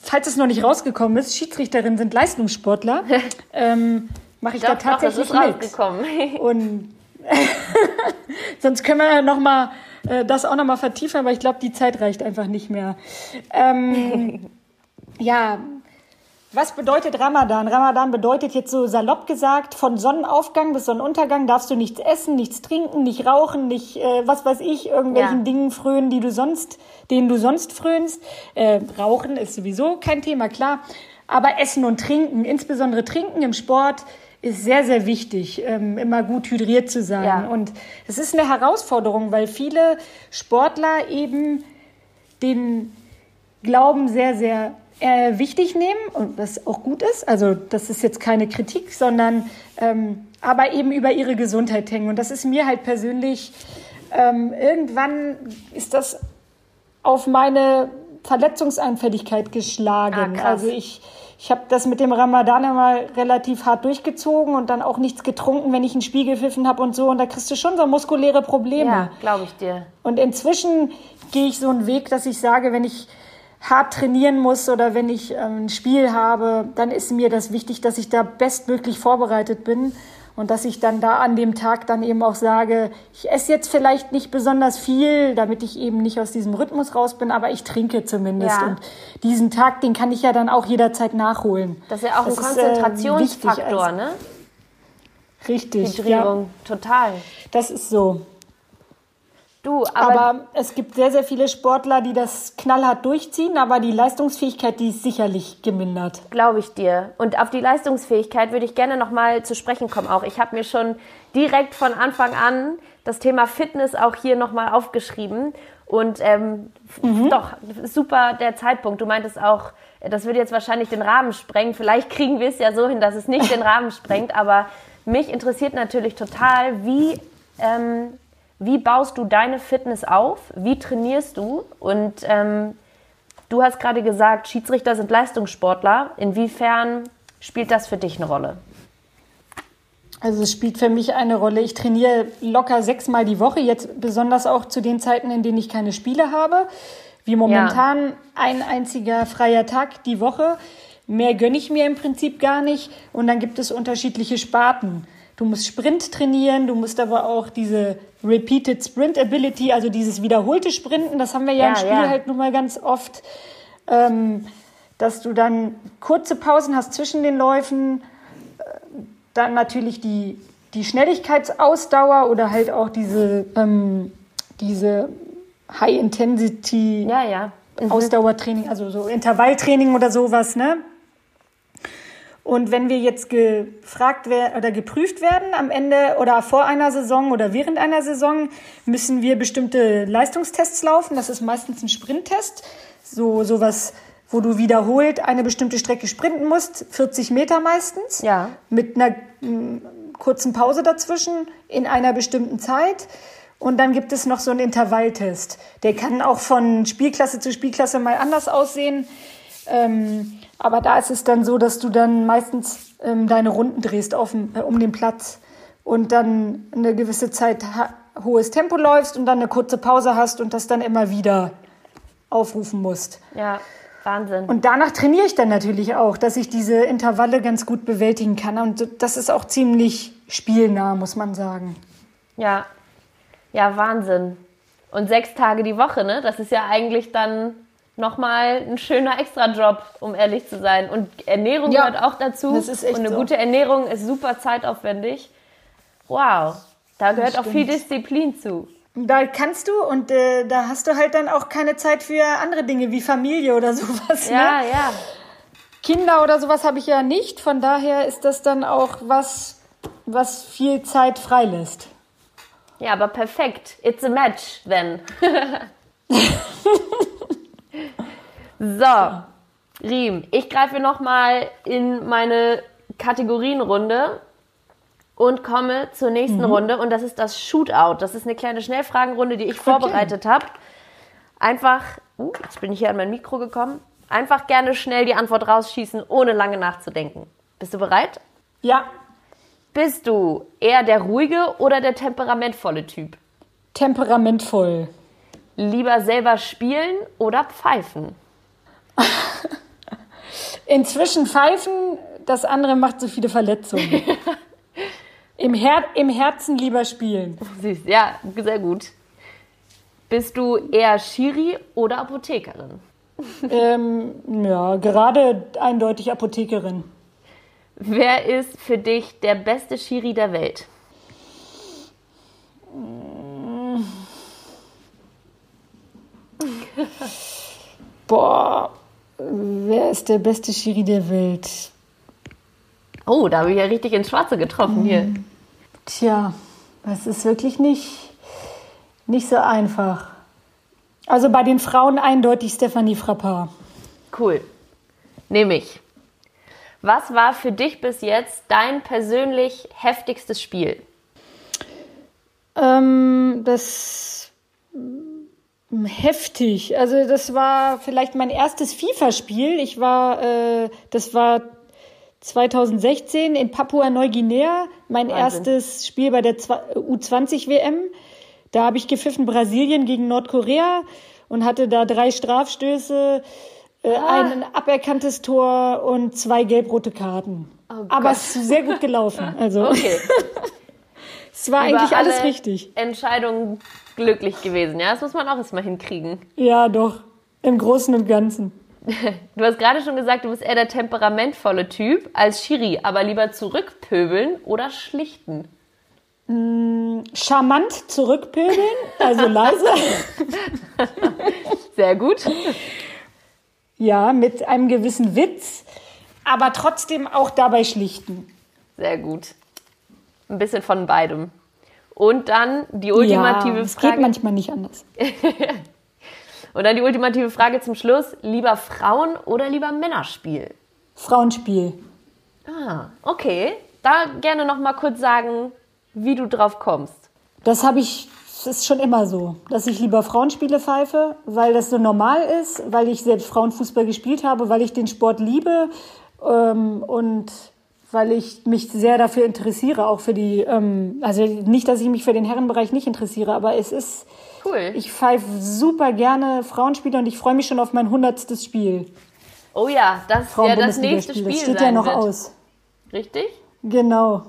falls es noch nicht rausgekommen ist, Schiedsrichterinnen sind Leistungssportler, ähm, mache ich doch, da tatsächlich doch, mit. Und sonst können wir noch mal äh, das auch noch mal vertiefen, aber ich glaube, die Zeit reicht einfach nicht mehr. Ähm, ja, Was bedeutet Ramadan? Ramadan bedeutet jetzt so salopp gesagt, von Sonnenaufgang bis Sonnenuntergang darfst du nichts essen, nichts trinken, nicht rauchen, nicht, äh, was weiß ich, irgendwelchen ja. Dingen frönen, die du sonst, denen du sonst frönst. Äh, rauchen ist sowieso kein Thema, klar. Aber Essen und Trinken, insbesondere Trinken im Sport, ist sehr, sehr wichtig, ähm, immer gut hydriert zu sein. Ja. Und es ist eine Herausforderung, weil viele Sportler eben den Glauben sehr, sehr äh, wichtig nehmen und was auch gut ist. Also das ist jetzt keine Kritik, sondern ähm, aber eben über ihre Gesundheit hängen. Und das ist mir halt persönlich, ähm, irgendwann ist das auf meine Verletzungsanfälligkeit geschlagen. Ah, also ich, ich habe das mit dem Ramadan mal relativ hart durchgezogen und dann auch nichts getrunken, wenn ich einen Spiegel pfiffen habe und so. Und da kriegst du schon so muskuläre Probleme. Ja, glaube ich dir. Und inzwischen gehe ich so einen Weg, dass ich sage, wenn ich hart trainieren muss oder wenn ich ähm, ein Spiel habe, dann ist mir das wichtig, dass ich da bestmöglich vorbereitet bin und dass ich dann da an dem Tag dann eben auch sage, ich esse jetzt vielleicht nicht besonders viel, damit ich eben nicht aus diesem Rhythmus raus bin, aber ich trinke zumindest. Ja. Und diesen Tag, den kann ich ja dann auch jederzeit nachholen. Das ist ja auch das ein äh, Konzentrationsfaktor, äh, ne? Richtig. Hydrierung, ja. total. Das ist so. Du, aber, aber, es gibt sehr, sehr viele Sportler, die das knallhart durchziehen, aber die Leistungsfähigkeit, die ist sicherlich gemindert. Glaube ich dir. Und auf die Leistungsfähigkeit würde ich gerne nochmal zu sprechen kommen auch. Ich habe mir schon direkt von Anfang an das Thema Fitness auch hier nochmal aufgeschrieben. Und ähm, mhm. doch, super der Zeitpunkt. Du meintest auch, das würde jetzt wahrscheinlich den Rahmen sprengen. Vielleicht kriegen wir es ja so hin, dass es nicht den Rahmen sprengt. Aber mich interessiert natürlich total, wie... Ähm, wie baust du deine Fitness auf? Wie trainierst du? Und ähm, du hast gerade gesagt, Schiedsrichter sind Leistungssportler. Inwiefern spielt das für dich eine Rolle? Also es spielt für mich eine Rolle. Ich trainiere locker sechsmal die Woche, jetzt besonders auch zu den Zeiten, in denen ich keine Spiele habe. Wie momentan ja. ein einziger freier Tag die Woche. Mehr gönne ich mir im Prinzip gar nicht. Und dann gibt es unterschiedliche Sparten. Du musst Sprint trainieren, du musst aber auch diese Repeated Sprint Ability, also dieses wiederholte Sprinten, das haben wir ja, ja im Spiel ja. halt nun mal ganz oft, ähm, dass du dann kurze Pausen hast zwischen den Läufen, äh, dann natürlich die, die Schnelligkeitsausdauer oder halt auch diese, ähm, diese High-Intensity ja, ja. Mhm. Ausdauertraining, also so Intervalltraining oder sowas, ne? Und wenn wir jetzt gefragt werden oder geprüft werden am Ende oder vor einer Saison oder während einer Saison, müssen wir bestimmte Leistungstests laufen. Das ist meistens ein Sprinttest. So, sowas, wo du wiederholt eine bestimmte Strecke sprinten musst. 40 Meter meistens. Ja. Mit einer m, kurzen Pause dazwischen in einer bestimmten Zeit. Und dann gibt es noch so einen Intervalltest. Der kann auch von Spielklasse zu Spielklasse mal anders aussehen. Ähm, aber da ist es dann so, dass du dann meistens ähm, deine Runden drehst auf, äh, um den Platz und dann eine gewisse Zeit hohes Tempo läufst und dann eine kurze Pause hast und das dann immer wieder aufrufen musst. Ja, Wahnsinn. Und danach trainiere ich dann natürlich auch, dass ich diese Intervalle ganz gut bewältigen kann. Und das ist auch ziemlich spielnah, muss man sagen. Ja, ja, Wahnsinn. Und sechs Tage die Woche, ne? Das ist ja eigentlich dann nochmal ein schöner Extrajob, um ehrlich zu sein. Und Ernährung ja, gehört auch dazu. Das ist echt und eine so. gute Ernährung ist super zeitaufwendig. Wow, da gehört auch viel Disziplin zu. Da kannst du und äh, da hast du halt dann auch keine Zeit für andere Dinge wie Familie oder sowas. Ja, ne? ja. Kinder oder sowas habe ich ja nicht. Von daher ist das dann auch was, was viel Zeit freilässt. Ja, aber perfekt. It's a match then. So, Riem, ich greife nochmal in meine Kategorienrunde und komme zur nächsten mhm. Runde und das ist das Shootout. Das ist eine kleine Schnellfragenrunde, die ich okay. vorbereitet habe. Einfach, uh, jetzt bin ich hier an mein Mikro gekommen, einfach gerne schnell die Antwort rausschießen, ohne lange nachzudenken. Bist du bereit? Ja. Bist du eher der ruhige oder der temperamentvolle Typ? Temperamentvoll. Lieber selber spielen oder pfeifen? Inzwischen pfeifen, das andere macht so viele Verletzungen. Im, Her Im Herzen lieber spielen. Süß, ja, sehr gut. Bist du eher Schiri oder Apothekerin? ähm, ja, gerade eindeutig Apothekerin. Wer ist für dich der beste Schiri der Welt? Boah, wer ist der beste Schiri der Welt? Oh, da habe ich ja richtig ins Schwarze getroffen hier. Hm. Tja, das ist wirklich nicht, nicht so einfach. Also bei den Frauen eindeutig Stephanie Frappard. Cool. Nehme ich. Was war für dich bis jetzt dein persönlich heftigstes Spiel? Ähm, das heftig. Also das war vielleicht mein erstes FIFA-Spiel. Ich war, äh, das war 2016 in Papua-Neuguinea, mein Wahnsinn. erstes Spiel bei der U20-WM. Da habe ich gepfiffen Brasilien gegen Nordkorea und hatte da drei Strafstöße, äh, ah. ein aberkanntes Tor und zwei gelb-rote Karten. Oh Aber es ist sehr gut gelaufen. Also okay. es war Über eigentlich alles richtig. Entscheidungen glücklich gewesen, ja? Das muss man auch erstmal hinkriegen. Ja, doch. Im Großen und Ganzen. Du hast gerade schon gesagt, du bist eher der temperamentvolle Typ als Schiri, aber lieber zurückpöbeln oder schlichten? Mm, charmant zurückpöbeln, also leise. Sehr gut. Ja, mit einem gewissen Witz, aber trotzdem auch dabei schlichten. Sehr gut. Ein bisschen von beidem. Und dann die ultimative ja, es Frage. Es geht manchmal nicht anders. Und dann die ultimative Frage zum Schluss: Lieber Frauen- oder lieber Männerspiel? Frauenspiel. Ah, okay. Da gerne noch mal kurz sagen, wie du drauf kommst. Das habe ich, das ist schon immer so, dass ich lieber Frauenspiele pfeife, weil das so normal ist, weil ich selbst Frauenfußball gespielt habe, weil ich den Sport liebe ähm, und weil ich mich sehr dafür interessiere, auch für die, ähm, also nicht, dass ich mich für den Herrenbereich nicht interessiere, aber es ist, cool. Ich pfeife super gerne Frauenspiele und ich freue mich schon auf mein hundertstes Spiel. Oh ja, das ja das nächste Spiel. Das steht ja noch wird. aus. Richtig? Genau.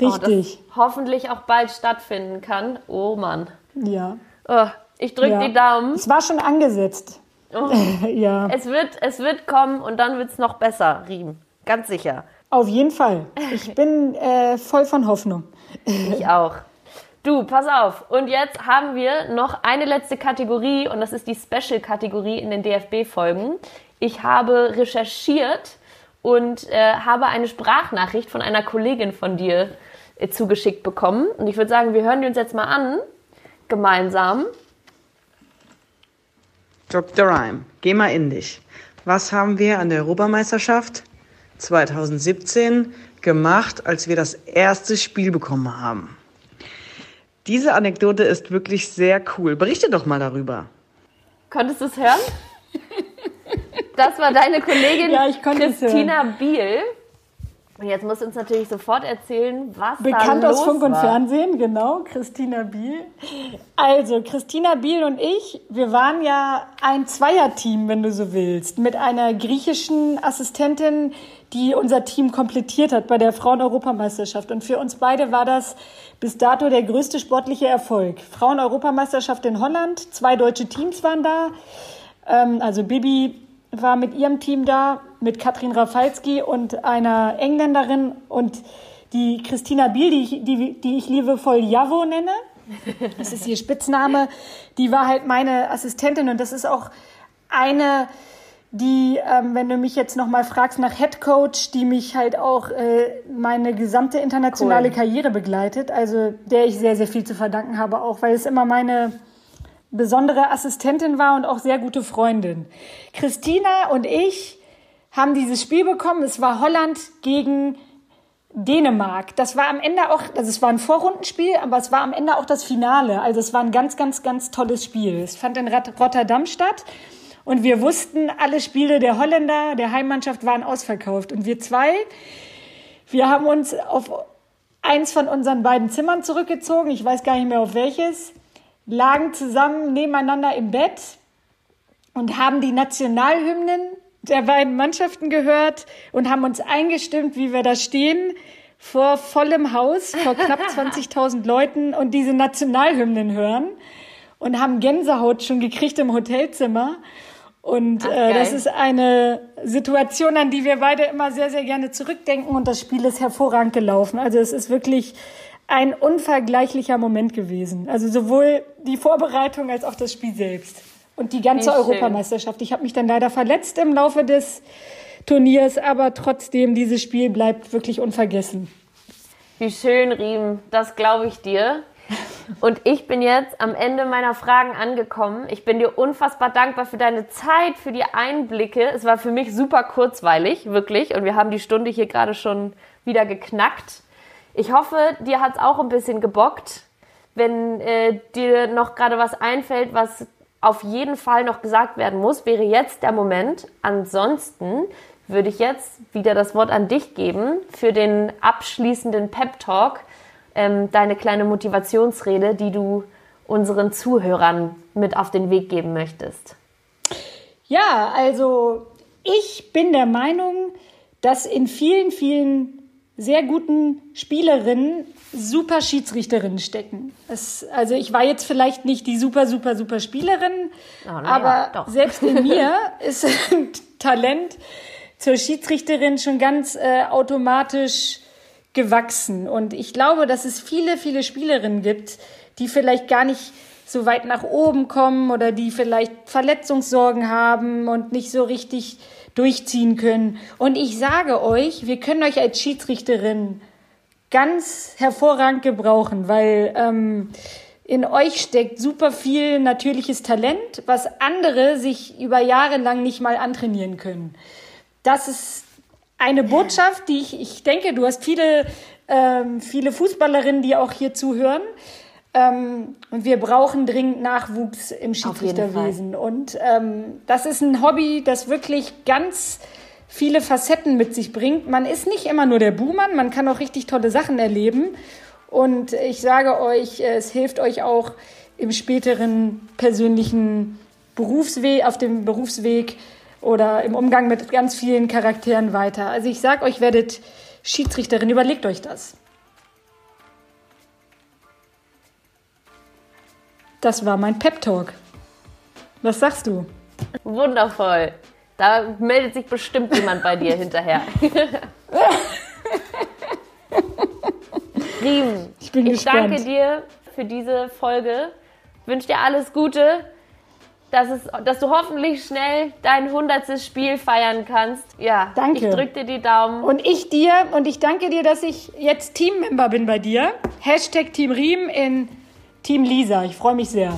Richtig. Oh, hoffentlich auch bald stattfinden kann. Oh Mann. Ja. Oh, ich drücke ja. die Daumen. Es war schon angesetzt. Oh. ja. Es wird, es wird kommen und dann wird es noch besser, Riem. Ganz sicher. Auf jeden Fall. Ich bin äh, voll von Hoffnung. Ich auch. Du, pass auf. Und jetzt haben wir noch eine letzte Kategorie und das ist die Special-Kategorie in den DFB-Folgen. Ich habe recherchiert und äh, habe eine Sprachnachricht von einer Kollegin von dir äh, zugeschickt bekommen. Und ich würde sagen, wir hören die uns jetzt mal an, gemeinsam. Dr. Rhyme, geh mal in dich. Was haben wir an der Europameisterschaft 2017 gemacht, als wir das erste Spiel bekommen haben? Diese Anekdote ist wirklich sehr cool. Berichte doch mal darüber. Konntest du es hören? Das war deine Kollegin ja, Christina Biel. Und jetzt musst du uns natürlich sofort erzählen, was Bekannt da los aus Funk war. und Fernsehen, genau, Christina Biel. Also, Christina Biel und ich, wir waren ja ein Zweierteam, wenn du so willst, mit einer griechischen Assistentin, die unser Team komplettiert hat bei der Frauen-Europameisterschaft. Und für uns beide war das bis dato der größte sportliche Erfolg. Frauen-Europameisterschaft in Holland, zwei deutsche Teams waren da. Ähm, also Bibi war mit ihrem Team da, mit Katrin Rafalski und einer Engländerin und die Christina Biel, die ich, die, die ich liebevoll Javo nenne. Das ist ihr Spitzname. Die war halt meine Assistentin und das ist auch eine, die, ähm, wenn du mich jetzt nochmal fragst nach Head Coach, die mich halt auch äh, meine gesamte internationale cool. Karriere begleitet, also der ich sehr, sehr viel zu verdanken habe, auch weil es immer meine besondere Assistentin war und auch sehr gute Freundin. Christina und ich haben dieses Spiel bekommen. Es war Holland gegen Dänemark. Das war am Ende auch, also es war ein Vorrundenspiel, aber es war am Ende auch das Finale. Also es war ein ganz, ganz, ganz tolles Spiel. Es fand in Rotterdam statt. Und wir wussten, alle Spiele der Holländer, der Heimmannschaft waren ausverkauft. Und wir zwei, wir haben uns auf eins von unseren beiden Zimmern zurückgezogen. Ich weiß gar nicht mehr auf welches lagen zusammen nebeneinander im Bett und haben die Nationalhymnen der beiden Mannschaften gehört und haben uns eingestimmt, wie wir da stehen vor vollem Haus, vor knapp 20.000 Leuten und diese Nationalhymnen hören und haben Gänsehaut schon gekriegt im Hotelzimmer Und Ach, äh, das ist eine Situation, an die wir beide immer sehr, sehr gerne zurückdenken. Und das Spiel ist hervorragend gelaufen. Also es ist wirklich ein unvergleichlicher Moment gewesen. Also sowohl die Vorbereitung als auch das Spiel selbst. Und die ganze Europameisterschaft. Ich habe mich dann leider verletzt im Laufe des Turniers, aber trotzdem, dieses Spiel bleibt wirklich unvergessen. Wie schön, Riem. Das glaube ich dir. Und ich bin jetzt am Ende meiner Fragen angekommen. Ich bin dir unfassbar dankbar für deine Zeit, für die Einblicke. Es war für mich super kurzweilig, wirklich. Und wir haben die Stunde hier gerade schon wieder geknackt. Ich hoffe, dir hat es auch ein bisschen gebockt. Wenn äh, dir noch gerade was einfällt, was auf jeden Fall noch gesagt werden muss, wäre jetzt der Moment. Ansonsten würde ich jetzt wieder das Wort an dich geben für den abschließenden Pep Talk ähm, deine kleine Motivationsrede, die du unseren Zuhörern mit auf den Weg geben möchtest? Ja, also ich bin der Meinung, dass in vielen, vielen sehr guten Spielerinnen super Schiedsrichterinnen stecken. Es, also ich war jetzt vielleicht nicht die super, super, super Spielerin, oh, aber ja, selbst in mir ist ein Talent zur Schiedsrichterin schon ganz äh, automatisch gewachsen. Und ich glaube, dass es viele, viele Spielerinnen gibt, die vielleicht gar nicht so weit nach oben kommen oder die vielleicht Verletzungssorgen haben und nicht so richtig durchziehen können. Und ich sage euch, wir können euch als Schiedsrichterin ganz hervorragend gebrauchen, weil ähm, in euch steckt super viel natürliches Talent, was andere sich über Jahre lang nicht mal antrainieren können. Das ist eine Botschaft, die ich, ich denke, du hast viele, ähm, viele Fußballerinnen, die auch hier zuhören. Ähm, und wir brauchen dringend Nachwuchs im Schiedsrichterwesen. Und ähm, das ist ein Hobby, das wirklich ganz viele Facetten mit sich bringt. Man ist nicht immer nur der Buhmann, man kann auch richtig tolle Sachen erleben. Und ich sage euch, es hilft euch auch im späteren persönlichen Berufsweg, auf dem Berufsweg oder im Umgang mit ganz vielen Charakteren weiter. Also ich sage euch, werdet Schiedsrichterin, überlegt euch das. Das war mein Pep Talk. Was sagst du? Wundervoll. Da meldet sich bestimmt jemand bei dir hinterher. Riemen, ich, bin ich danke dir für diese Folge. Wünsche dir alles Gute dass, es, dass du hoffentlich schnell dein hundertstes Spiel feiern kannst. Ja, danke. Ich drück dir die Daumen. Und ich dir und ich danke dir, dass ich jetzt Teammember bin bei dir. Hashtag Team Riem in Team Lisa. Ich freue mich sehr.